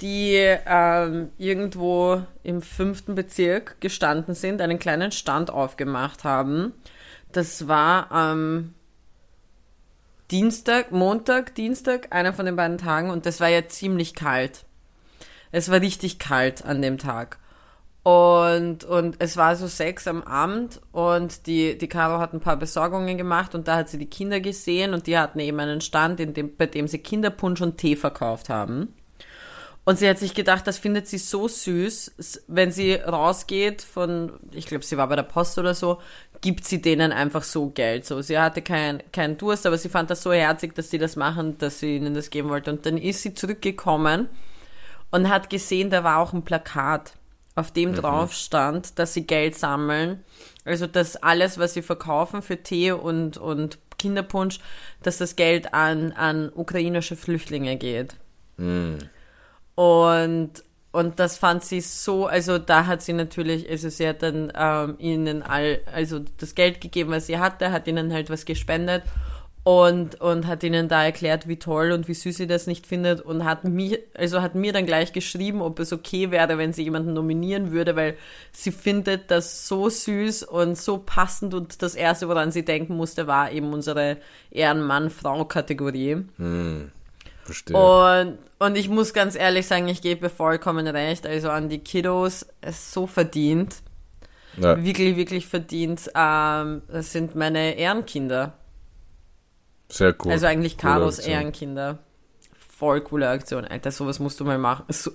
die ähm, irgendwo im fünften Bezirk gestanden sind, einen kleinen Stand aufgemacht haben. Das war am Dienstag, Montag, Dienstag, einer von den beiden Tagen und das war ja ziemlich kalt. Es war richtig kalt an dem Tag. Und, und es war so sechs am Abend und die, die Caro hat ein paar Besorgungen gemacht und da hat sie die Kinder gesehen und die hatten eben einen Stand, in dem, bei dem sie Kinderpunsch und Tee verkauft haben. Und sie hat sich gedacht, das findet sie so süß, wenn sie rausgeht von, ich glaube, sie war bei der Post oder so, gibt sie denen einfach so Geld. So, sie hatte keinen keinen Durst, aber sie fand das so herzig, dass sie das machen, dass sie ihnen das geben wollte. Und dann ist sie zurückgekommen und hat gesehen, da war auch ein Plakat, auf dem drauf stand, dass sie Geld sammeln. Also, dass alles, was sie verkaufen für Tee und, und Kinderpunsch, dass das Geld an, an ukrainische Flüchtlinge geht. Und, und das fand sie so, also da hat sie natürlich, also sie hat dann ähm, ihnen all, also das Geld gegeben, was sie hatte, hat ihnen halt was gespendet und, und hat ihnen da erklärt, wie toll und wie süß sie das nicht findet und hat mir, also hat mir dann gleich geschrieben, ob es okay wäre, wenn sie jemanden nominieren würde, weil sie findet das so süß und so passend und das erste, woran sie denken musste, war eben unsere Ehrenmann-Frau-Kategorie. Verstehe. Und, und ich muss ganz ehrlich sagen, ich gebe vollkommen recht. Also an die Kiddos, es so verdient. ja, Wirklich, wirklich verdient. Ähm, das sind meine Ehrenkinder. sehr cool. Also eigentlich Carlos. Ehrenkinder. Voll coole Aktion. Alter, sowas musst du mal machen. So,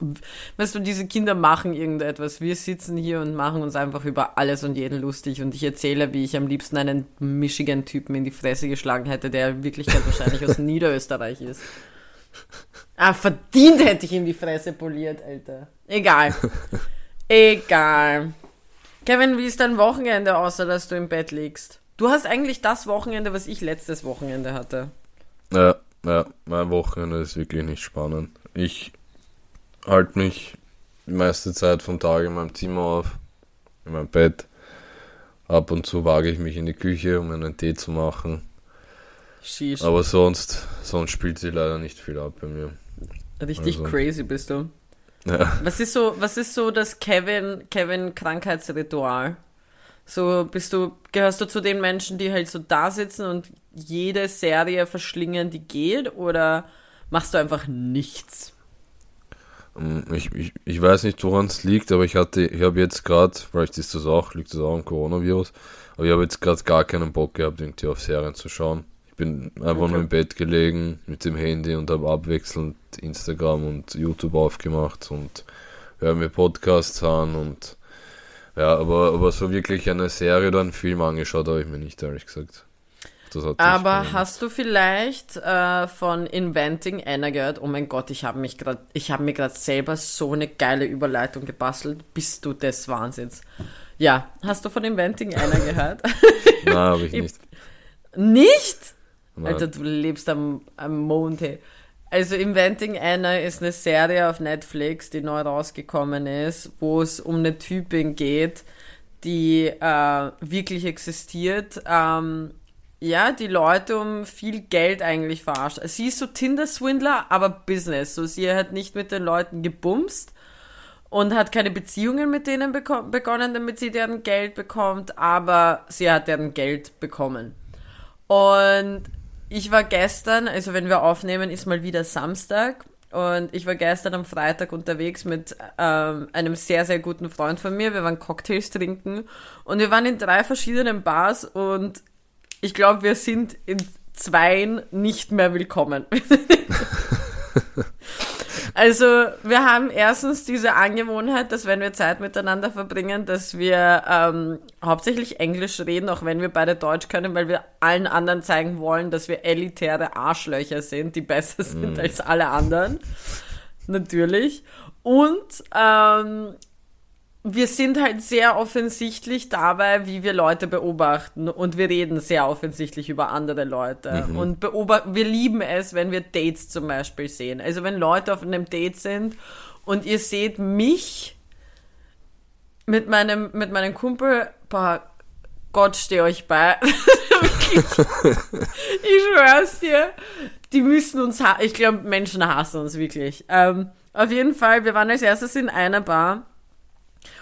weißt du, diese Kinder machen irgendetwas. Wir sitzen hier und machen uns einfach über alles und jeden lustig. Und ich erzähle, wie ich am liebsten einen Michigan-Typen in die Fresse geschlagen hätte, der in Wirklichkeit wahrscheinlich aus Niederösterreich ist. Ah, verdient hätte ich ihm die Fresse poliert, Alter. Egal. Egal. Kevin, wie ist dein Wochenende, außer dass du im Bett liegst? Du hast eigentlich das Wochenende, was ich letztes Wochenende hatte. Ja, ja, mein Wochenende ist wirklich nicht spannend. Ich halte mich die meiste Zeit vom Tag in meinem Zimmer auf, in meinem Bett. Ab und zu wage ich mich in die Küche, um einen Tee zu machen. Sheesh. Aber sonst, sonst spielt sie leider nicht viel ab bei mir. Richtig also- crazy bist du. Ja. Was ist so, was ist so das Kevin, Kevin Krankheitsritual? So bist du, gehörst du zu den Menschen, die halt so da sitzen und jede Serie verschlingen, die geht, oder machst du einfach nichts? Ähm, Ich, ich, ich weiß nicht, woran es liegt, aber ich hatte, ich habe jetzt gerade, vielleicht ist das auch, liegt das auch am Coronavirus, aber ich habe jetzt gerade gar keinen Bock gehabt, irgendwie auf Serien zu schauen. Ich bin einfach Okay. nur im Bett gelegen mit dem Handy und habe abwechselnd Instagram und YouTube aufgemacht und höre mir Podcasts an und ja, aber, aber so wirklich eine Serie oder einen Film angeschaut habe ich mir nicht, ehrlich gesagt. Aber hast du vielleicht äh, von Inventing Anna gehört? Oh mein Gott, ich habe mich gerade, ich habe mir gerade selber so eine geile Überleitung gebastelt. Bist du des Wahnsinns? Ja, hast du von Inventing Anna gehört? Nein, habe Ich- nicht. Nicht? Alter, du lebst am, am Mond, hey. Also Inventing Anna ist eine Serie auf Netflix, die neu rausgekommen ist, wo es um eine Typin geht, die äh, wirklich existiert. Ähm, ja, die Leute um viel Geld eigentlich verarscht. Sie ist so Tinder-Swindler, aber Business. So, sie hat nicht mit den Leuten gebumst und hat keine Beziehungen mit denen begonnen, damit sie deren Geld bekommt, aber sie hat deren Geld bekommen. Und ich war gestern, also wenn wir aufnehmen, ist mal wieder Samstag. Und ich war gestern am Freitag unterwegs mit ähm, einem sehr, sehr guten Freund von mir. Wir waren Cocktails trinken und wir waren in drei verschiedenen Bars und ich glaube, wir sind in zweien nicht mehr willkommen. Also, wir haben erstens diese Angewohnheit, dass wenn wir Zeit miteinander verbringen, dass wir ähm, hauptsächlich Englisch reden, auch wenn wir beide Deutsch können, weil wir allen anderen zeigen wollen, dass wir elitäre Arschlöcher sind, die besser sind als alle anderen. Natürlich. Und ähm, wir sind halt sehr offensichtlich dabei, wie wir Leute beobachten und wir reden sehr offensichtlich über andere Leute und beobachten, wir lieben es, wenn wir Dates zum Beispiel sehen. Also wenn Leute auf einem Date sind und ihr seht mich mit meinem, mit meinem Kumpel, boah, Gott steh euch bei. Ich schwör's dir. Die müssen uns, ich glaube, Menschen hassen uns wirklich. Ähm, auf jeden Fall, wir waren als erstes in einer Bar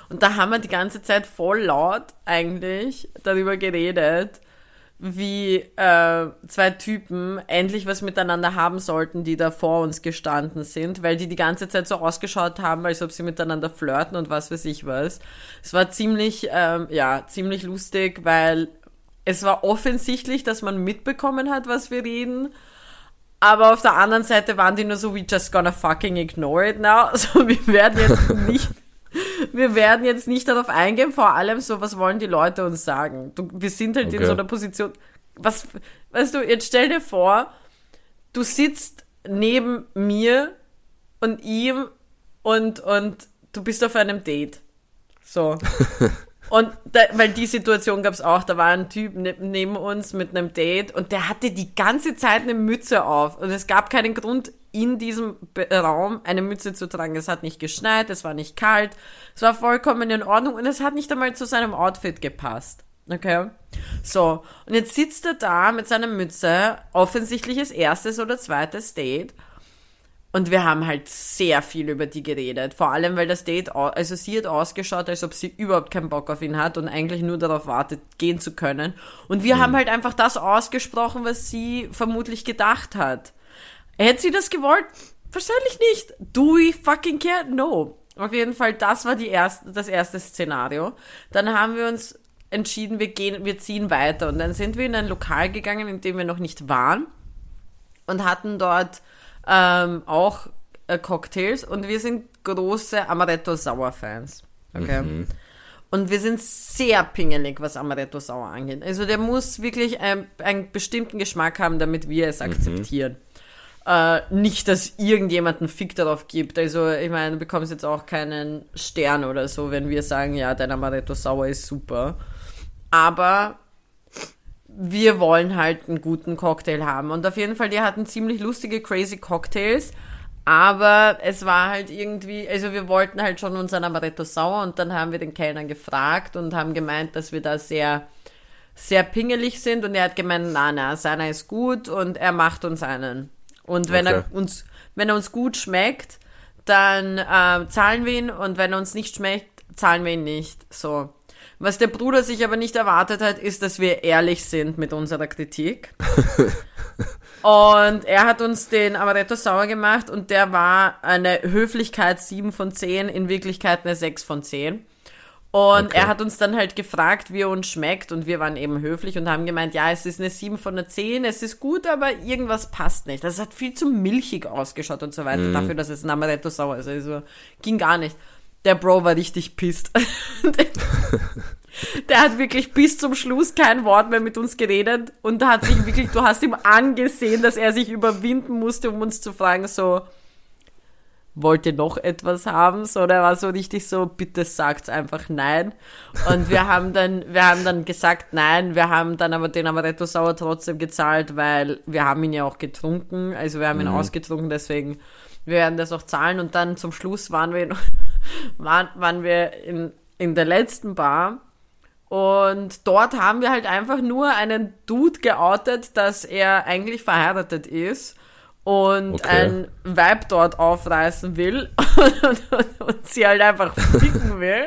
und da haben wir die ganze Zeit voll laut eigentlich darüber geredet, wie äh, zwei Typen endlich was miteinander haben sollten, die da vor uns gestanden sind, weil die die ganze Zeit so ausgeschaut haben, als ob sie miteinander flirten und was weiß ich was. Es war ziemlich, ähm, ja, ziemlich lustig, weil es war offensichtlich, dass man mitbekommen hat, was wir reden. Aber auf der anderen Seite waren die nur so, we just gonna fucking ignore it now. Also wir werden jetzt nicht, wir werden jetzt nicht darauf eingehen, vor allem so, was wollen die Leute uns sagen? Du, wir sind halt in Okay. so einer Position, was, weißt du, jetzt stell dir vor, du sitzt neben mir und ihm und, und du bist auf einem Date. So. Und da, weil die Situation gab's auch, da war ein Typ ne, neben uns mit einem Date und der hatte die ganze Zeit eine Mütze auf und es gab keinen Grund in diesem Be Raum eine Mütze zu tragen. Es hat nicht geschneit, es war nicht kalt, es war vollkommen in Ordnung und es hat nicht einmal zu seinem Outfit gepasst. Okay? So, und jetzt sitzt er da mit seiner Mütze, offensichtliches erstes oder zweites Date und wir haben halt sehr viel über die geredet. Vor allem, weil das Date, also sie hat ausgeschaut, als ob sie überhaupt keinen Bock auf ihn hat und eigentlich nur darauf wartet, gehen zu können. Und wir haben halt einfach das ausgesprochen, was sie vermutlich gedacht hat. Hätte sie das gewollt? Wahrscheinlich nicht. Do we fucking care? No. Auf jeden Fall, das war die erste, das erste Szenario. Dann haben wir uns entschieden, wir gehen, wir ziehen weiter. Und dann sind wir in ein Lokal gegangen, in dem wir noch nicht waren und hatten dort ähm, auch äh, Cocktails und wir sind große Amaretto Sauer Fans. Okay. Und wir sind sehr pingelig, was Amaretto Sauer angeht. Also der muss wirklich ein, einen bestimmten Geschmack haben, damit wir es akzeptieren. Äh, nicht, dass irgendjemand einen Fick darauf gibt. Also, ich meine, du bekommst jetzt auch keinen Stern oder so, wenn wir sagen, ja, dein Amaretto Sauer ist super. Aber wir wollen halt einen guten Cocktail haben. Und auf jeden Fall, die hatten ziemlich lustige, crazy Cocktails. Aber es war halt irgendwie, also wir wollten halt schon unseren Amaretto Sauer und dann haben wir den Kellner gefragt und haben gemeint, dass wir da sehr, sehr pingelig sind und er hat gemeint, na, na, seiner ist gut und er macht uns einen. Und wenn Okay. er uns, wenn er uns gut schmeckt, dann äh, zahlen wir ihn und wenn er uns nicht schmeckt, zahlen wir ihn nicht. So. Was der Bruder sich aber nicht erwartet hat, ist, dass wir ehrlich sind mit unserer Kritik. und er hat uns den Amaretto sauer gemacht und der war eine Höflichkeit 7 von 10, in Wirklichkeit eine 6 von 10. Und Okay. er hat uns dann halt gefragt, wie er uns schmeckt und wir waren eben höflich und haben gemeint, ja, es ist eine 7 von der 10, es ist gut, aber irgendwas passt nicht. Das hat viel zu milchig ausgeschaut und so weiter, dafür, dass es ein Amaretto sauer ist. Also ging gar nicht. Der Bro war richtig pisst. Der hat wirklich bis zum Schluss kein Wort mehr mit uns geredet und hat sich wirklich, du hast ihm angesehen, dass er sich überwinden musste, um uns zu fragen, so, wollt ihr noch etwas haben? So, der war so richtig so, bitte sagt's einfach nein. Und wir haben dann, wir haben dann gesagt nein, wir haben dann aber den Amaretto Sauer trotzdem gezahlt, weil wir haben ihn ja auch getrunken, also wir haben ihn ausgetrunken, deswegen wir werden das auch zahlen. Und dann zum Schluss waren wir, in, waren, waren wir in, in der letzten Bar. Und dort haben wir halt einfach nur einen Dude geoutet, dass er eigentlich verheiratet ist und Okay. ein Weib dort aufreißen will und, und, und sie halt einfach ficken will.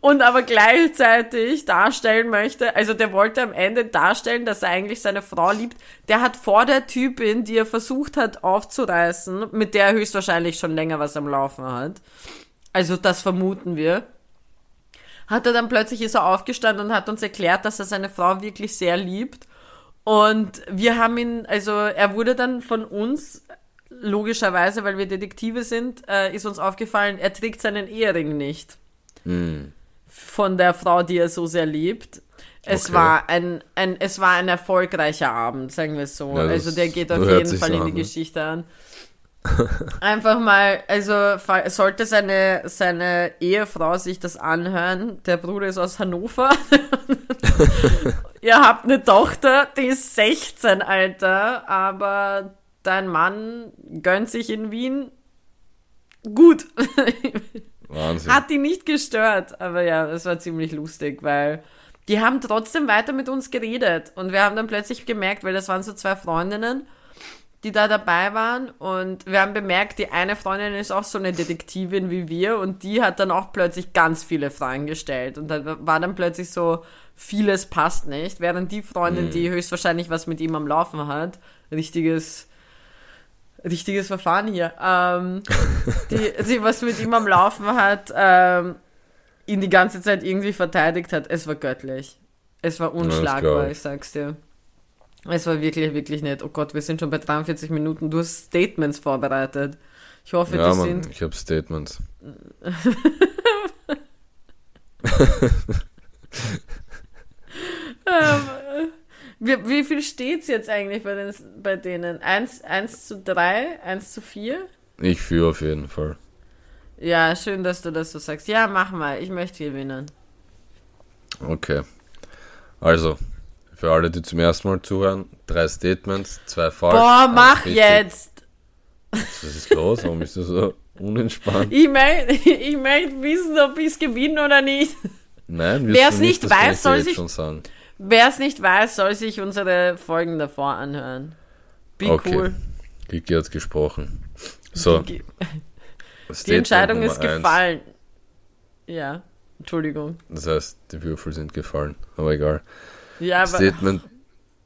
Und aber gleichzeitig darstellen möchte, also der wollte am Ende darstellen, dass er eigentlich seine Frau liebt. Der hat vor der Typin, die er versucht hat aufzureißen, mit der er höchstwahrscheinlich schon länger was am Laufen hat. Also das vermuten wir hat er dann plötzlich ist er aufgestanden und hat uns erklärt, dass er seine Frau wirklich sehr liebt. Und wir haben ihn, also er wurde dann von uns, logischerweise, weil wir Detektive sind, äh, ist uns aufgefallen, er trägt seinen Ehering nicht. Hm. Von der Frau, die er so sehr liebt. Es Okay. war ein, ein, es war ein erfolgreicher Abend, sagen wir es so. Ja, also der geht auf jeden Fall so in die an, ne? Geschichte an. Einfach mal, also sollte seine, seine Ehefrau sich das anhören, der Bruder ist aus Hannover. Ihr habt eine Tochter, die ist 16, Alter, aber dein Mann gönnt sich in Wien gut. Wahnsinn. Hat die nicht gestört, aber ja, es war ziemlich lustig, weil die haben trotzdem weiter mit uns geredet und wir haben dann plötzlich gemerkt, weil das waren so zwei Freundinnen, die da dabei waren und wir haben bemerkt, die eine Freundin ist auch so eine Detektivin wie wir und die hat dann auch plötzlich ganz viele Fragen gestellt und dann war dann plötzlich so, vieles passt nicht, während die Freundin, die höchstwahrscheinlich was mit ihm am Laufen hat, richtiges richtiges Verfahren hier, ähm, die, die was mit ihm am Laufen hat, ähm, ihn die ganze Zeit irgendwie verteidigt hat. Es war göttlich. Es war unschlagbar, ich. ich sag's dir. Es war wirklich, wirklich nett. Oh Gott, wir sind schon bei 43 Minuten. Du hast Statements vorbereitet. Ich hoffe, Ja, die Mann, sind. ich habe Statements. Ähm, wie, wie viel steht's jetzt eigentlich bei, den, bei denen? 1, 1 zu 3? 1 zu 4? Ich führe auf jeden Fall. Ja, schön, dass du das so sagst. Ja, mach mal. Ich möchte gewinnen. Okay. Also, für alle, die zum ersten Mal zuhören, drei Statements, zwei falsch. Boah, eins mach richtig. jetzt! Was ist los? Warum bist du so unentspannt? Ich möchte ich möcht wissen, ob ich es gewinne oder nicht. Nein, wirst du nicht kann weiß, soll sich-. Wer es nicht weiß, soll sich unsere Folgen davor anhören. Be Okay. cool. Kiki hat gesprochen. So, Die, Entscheidung Nummer ist eins. gefallen. Ja, Entschuldigung. Das heißt, die Würfel sind gefallen, aber egal. Ja, aber Statement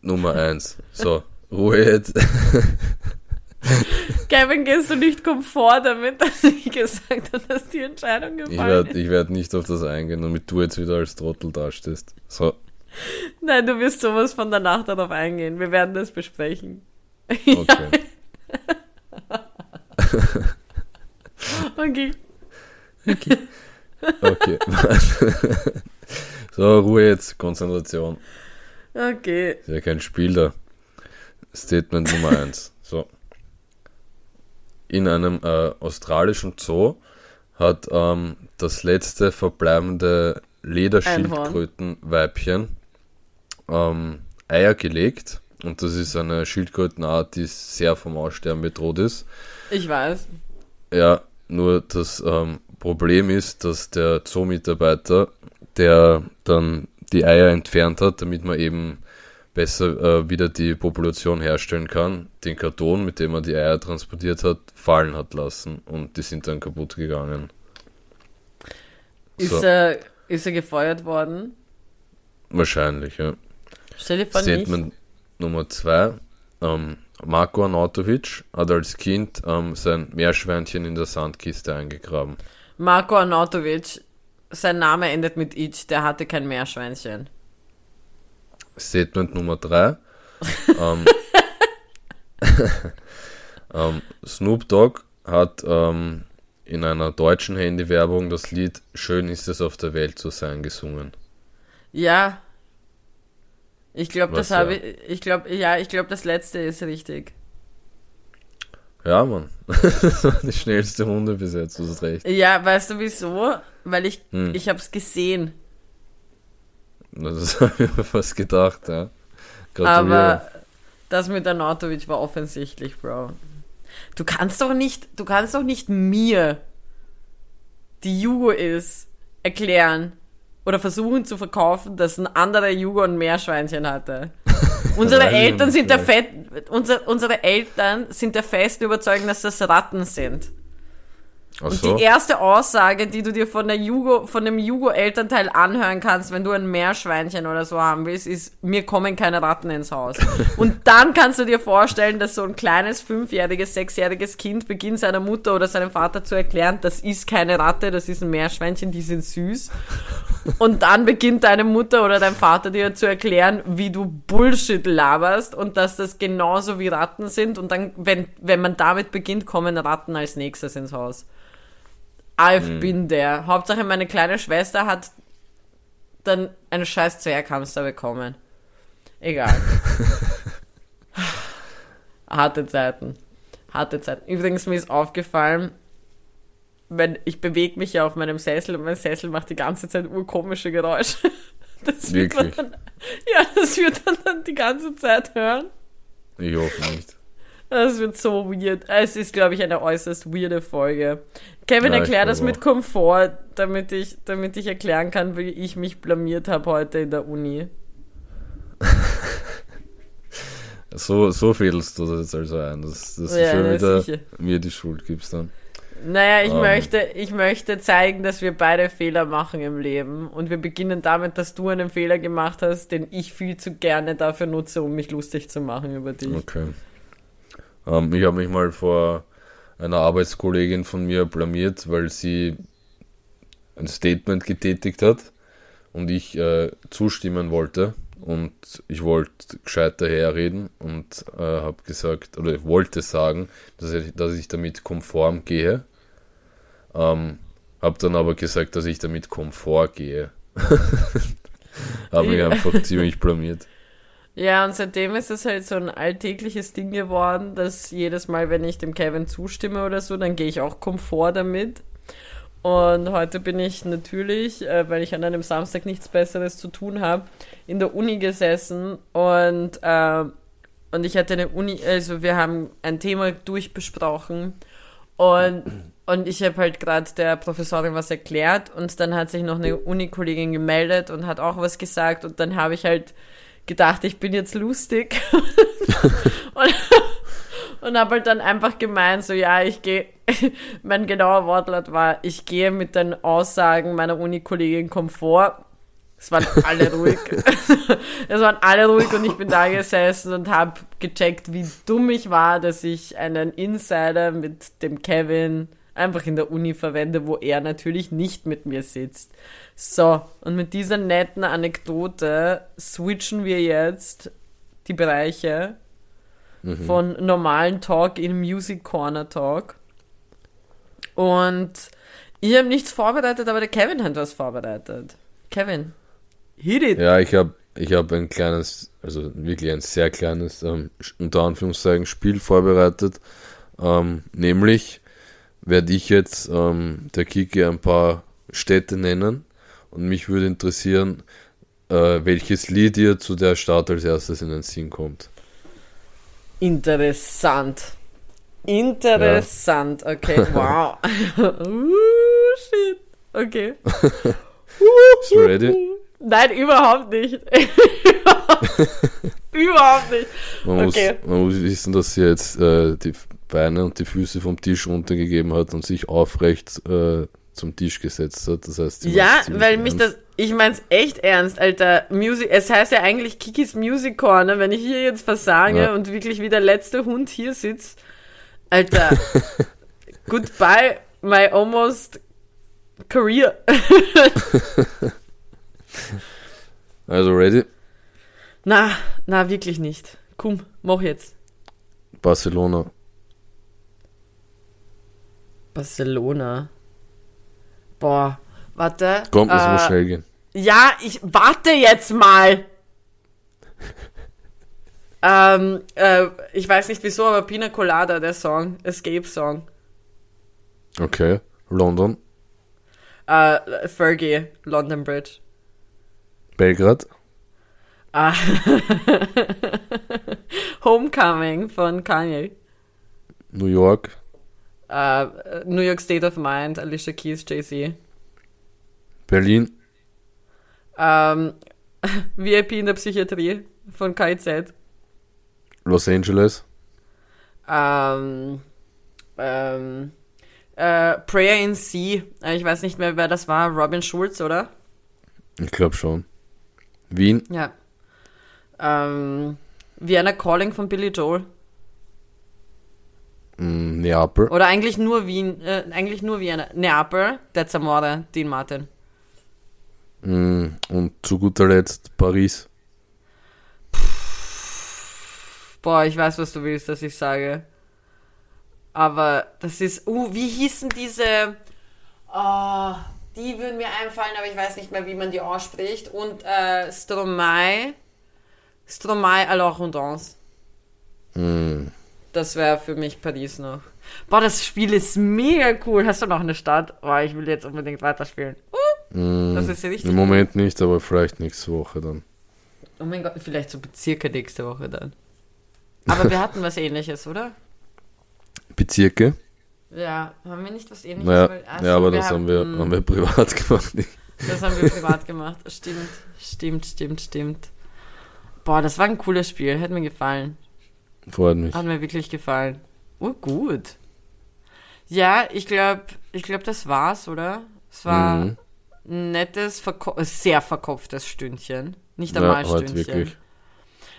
Nummer eins. So, Ruhe jetzt. Kevin, gehst du nicht komfort damit, dass ich gesagt habe, dass die Entscheidung Ich gefallen werde ist? ich werd nicht auf das eingehen, damit du jetzt wieder als Trottel dastehst. So, Nein, du wirst sowas von danach darauf eingehen. Wir werden das besprechen. okay. Okay. Okay. So, Ruhe jetzt, Konzentration. Okay. Ist ja kein Spiel da. Statement Nummer eins. So. In einem äh, australischen Zoo hat ähm, das letzte verbleibende Lederschildkrötenweibchen ähm, Eier gelegt Und das ist eine Schildkrötenart, die sehr vom Aussterben bedroht ist. Ich weiß. Ja, nur das ähm, Problem ist, dass der Zoo-Mitarbeiter, der dann die Eier entfernt hat, damit man eben besser äh, wieder die Population herstellen kann, den Karton, mit dem er die Eier transportiert hat, fallen hat lassen und die sind dann kaputt gegangen. Ist, So. er, ist er gefeuert worden? Wahrscheinlich, ja. Stell dir vor, nicht. Statement Nummer zwei. Ähm, Marko Arnautovic hat als Kind ähm, sein Meerschweinchen in der Sandkiste eingegraben. Marco Arnautovic, sein Name endet mit Itch, der hatte kein Meerschweinchen. Statement Nummer drei. ähm, ähm, Snoop Dogg hat ähm, in einer deutschen Handywerbung das Lied Schön ist es auf der Welt zu sein gesungen. Ja. Ich glaube, das habe ja? ich. Ich glaube, ja, ich glaube, das letzte ist richtig. Ja, Mann. Das war die schnellste Runde bis jetzt, du hast recht. Ja, weißt du wieso? Weil ich, Hm. ich habe es gesehen. Das habe ich mir fast gedacht, ja. Gratuliere. Aber das mit Arnautovic war offensichtlich, Bro. Du kannst doch nicht, du kannst doch nicht mir, die Jugo ist, erklären oder versuchen zu verkaufen, dass ein anderer Jugo ein Meerschweinchen hatte. Unsere Eltern sind der. Fett, unser, unsere Eltern sind der festen Überzeugung, dass das Ratten sind. Ach Und so. die erste Aussage, die du dir von der Jugo, von dem Jugo-Elternteil anhören kannst, wenn du ein Meerschweinchen oder so haben willst, ist, mir kommen keine Ratten ins Haus. Und dann kannst du dir vorstellen, dass so ein kleines, fünfjähriges, sechsjähriges Kind beginnt seiner Mutter oder seinem Vater zu erklären, das ist keine Ratte, das ist ein Meerschweinchen, die sind süß. Und dann beginnt deine Mutter oder dein Vater dir zu erklären, wie du Bullshit laberst und dass das genauso wie Ratten sind. Und dann, wenn, wenn man damit beginnt, kommen Ratten als nächstes ins Haus. I've been there. Hauptsache meine kleine Schwester hat dann einen scheiß Zwerghamster bekommen. Egal. Harte Zeiten. Harte Zeiten. Übrigens, mir ist aufgefallen, wenn ich bewege mich ja auf meinem Sessel und mein Sessel macht die ganze Zeit urkomische Geräusche. Das wird man Wirklich? dann, ja, das wird man dann die ganze Zeit hören. Ich hoffe nicht. Das wird so weird. Es ist, glaube ich, eine äußerst weirde Folge. Kevin, Ja, erklär das mit Komfort, damit ich, damit ich erklären kann, wie ich mich blamiert habe heute in der Uni. So, so fädelst du das jetzt also ein, dass, dass Ja, du schon wieder sicher. mir die Schuld gibst dann. Naja, ich Ähm. möchte, ich möchte zeigen, dass wir beide Fehler machen im Leben. Und wir beginnen damit, dass du einen Fehler gemacht hast, den ich viel zu gerne dafür nutze, um mich lustig zu machen über dich. Okay. Ähm, ich habe mich mal vor einer Arbeitskollegin von mir blamiert, weil sie ein Statement getätigt hat und ich äh, zustimmen wollte. Und ich wollte gescheit daherreden und äh, habe gesagt, oder ich wollte sagen, dass ich, dass ich damit konform gehe. Ähm, habe dann aber gesagt, dass ich damit komfort gehe. habe mich einfach ziemlich blamiert. Ja, und seitdem ist es halt so ein alltägliches Ding geworden, dass jedes Mal, wenn ich dem Kevin zustimme oder so, dann gehe ich auch Komfort damit. Und heute bin ich natürlich, äh, weil ich an einem Samstag nichts Besseres zu tun habe, in der Uni gesessen und, äh, und ich hatte eine Uni, also wir haben ein Thema durchbesprochen und, und ich habe halt gerade der Professorin was erklärt und dann hat sich noch eine Uni-Kollegin gemeldet und hat auch was gesagt und dann habe ich halt gedacht, ich bin jetzt lustig. und und habe halt dann einfach gemeint, so ja, ich gehe, mein genauer Wortlaut war, ich gehe mit den Aussagen meiner Uni-Kollegin Komfort. Es waren alle ruhig. es waren alle ruhig und ich bin da gesessen und habe gecheckt, wie dumm ich war, dass ich einen Insider mit dem Kevin einfach in der Uni verwende, wo er natürlich nicht mit mir sitzt. So, und mit dieser netten Anekdote switchen wir jetzt die Bereiche von normalen Talk in Music Corner Talk. Und ich habe nichts vorbereitet, aber der Kevin hat was vorbereitet. Kevin, hit it. Ja, ich habe ich hab ein kleines, also wirklich ein sehr kleines, ähm, unter Anführungszeichen, Spiel vorbereitet. Ähm, nämlich werde ich jetzt ähm, der Kiki ein paar Städte nennen und mich würde interessieren, äh, welches Lied ihr zu der Stadt als erstes in den Sinn kommt. Interessant. Interessant. Okay, wow. uh, shit. Okay. Bist du ready? Nein, überhaupt nicht. überhaupt nicht. Man, Okay. muss, man muss wissen, dass sie jetzt äh, die Beine und die Füße vom Tisch runtergegeben hat und sich aufrecht äh, zum Tisch gesetzt hat. Das heißt, Ja, weil mich ernst. das, ich mein's echt ernst, Alter. Music, es heißt ja eigentlich Kikis Music Corner, wenn ich hier jetzt versage Ja. und wirklich wie der letzte Hund hier sitzt. Alter, goodbye, my almost career. Also ready? na, na, wirklich nicht. Komm, mach jetzt. Barcelona. Barcelona. Boah, warte. Komm, äh, muss schnell gehen. Ja, ich warte jetzt mal. ähm, äh, ich weiß nicht wieso, aber Pina Colada, der Song, Escape Song. Okay. London. Äh, Fergie, London Bridge. Belgrad. Ah. Homecoming von Kanye. New York. Äh, New York State of Mind, Alicia Keys, Jay-Z. Berlin. Ähm, VIP in der Psychiatrie von KIZ. Los Angeles. Ähm, ähm, äh, Prayer in Sea. Äh, Ich weiß nicht mehr, wer das war. Robin Schulz, oder? Ich glaube schon. Wien. Ja. Ähm, Vienna Calling von Billy Joel. Mm, Neapel. Oder eigentlich nur Wien, äh, eigentlich nur Vienna. Neapel, That's Amore, Dean Martin. Mm, und zu guter Letzt Paris. Boah, ich weiß, was du willst, dass ich sage. Aber das ist, uh, wie hießen diese, oh, die würden mir einfallen, aber ich weiß nicht mehr, wie man die ausspricht. Und äh, Stromae, Stromae à la Rondance. Mm, Das wäre für mich Paris noch. Boah, das Spiel ist mega cool. Hast du noch eine Stadt? Boah, ich will jetzt unbedingt weiterspielen. mm, Das ist ja richtig Im Moment nicht, aber vielleicht nächste Woche dann. Oh mein Gott, vielleicht so Bezirke nächste Woche dann. Aber wir hatten was ähnliches, oder? Bezirke. Ja, haben wir nicht was ähnliches? Naja, Weil- ach ja, aber das haben wir, hm, haben wir privat gemacht. Das haben wir privat gemacht. Stimmt, stimmt, stimmt, stimmt. Boah, das war ein cooles Spiel. Hat mir gefallen. Freut mich. Hat mir wirklich gefallen. Oh, gut. Ja, ich glaube, ich glaube, das war's, oder? Es war Mhm. ein nettes, verko sehr verkopftes Stündchen. Nicht Ja, einmal heute Stündchen. wirklich.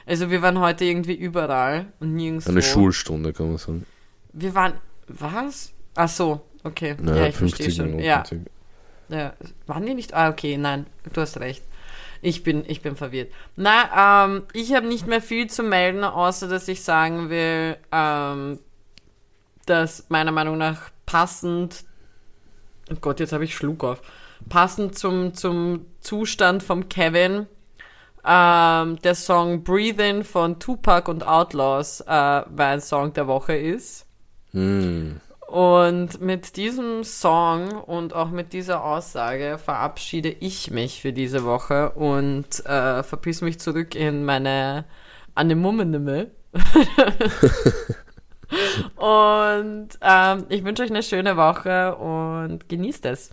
Also wir waren heute irgendwie überall und nirgendwo. Eine Schulstunde, kann man sagen. Wir waren, was? Ach so, okay. Ja, Naja, ich verstehe 50 schon. Minuten. Ja, ja, waren die nicht? Ah, okay, nein, du hast recht. Ich bin, ich bin verwirrt. Na, ähm, ich habe nicht mehr viel zu melden, außer dass ich sagen will, ähm, dass meiner Meinung nach passend, oh Gott, jetzt habe ich Schluck auf, passend zum, zum Zustand vom Kevin, ähm, der Song Breathe In von Tupac und Outlaws äh, mein Song der Woche ist. Hm. Und mit diesem Song und auch mit dieser Aussage verabschiede ich mich für diese Woche und äh, verpiss mich zurück in meine Anemomeneme. und ähm, ich wünsche euch eine schöne Woche und genießt es.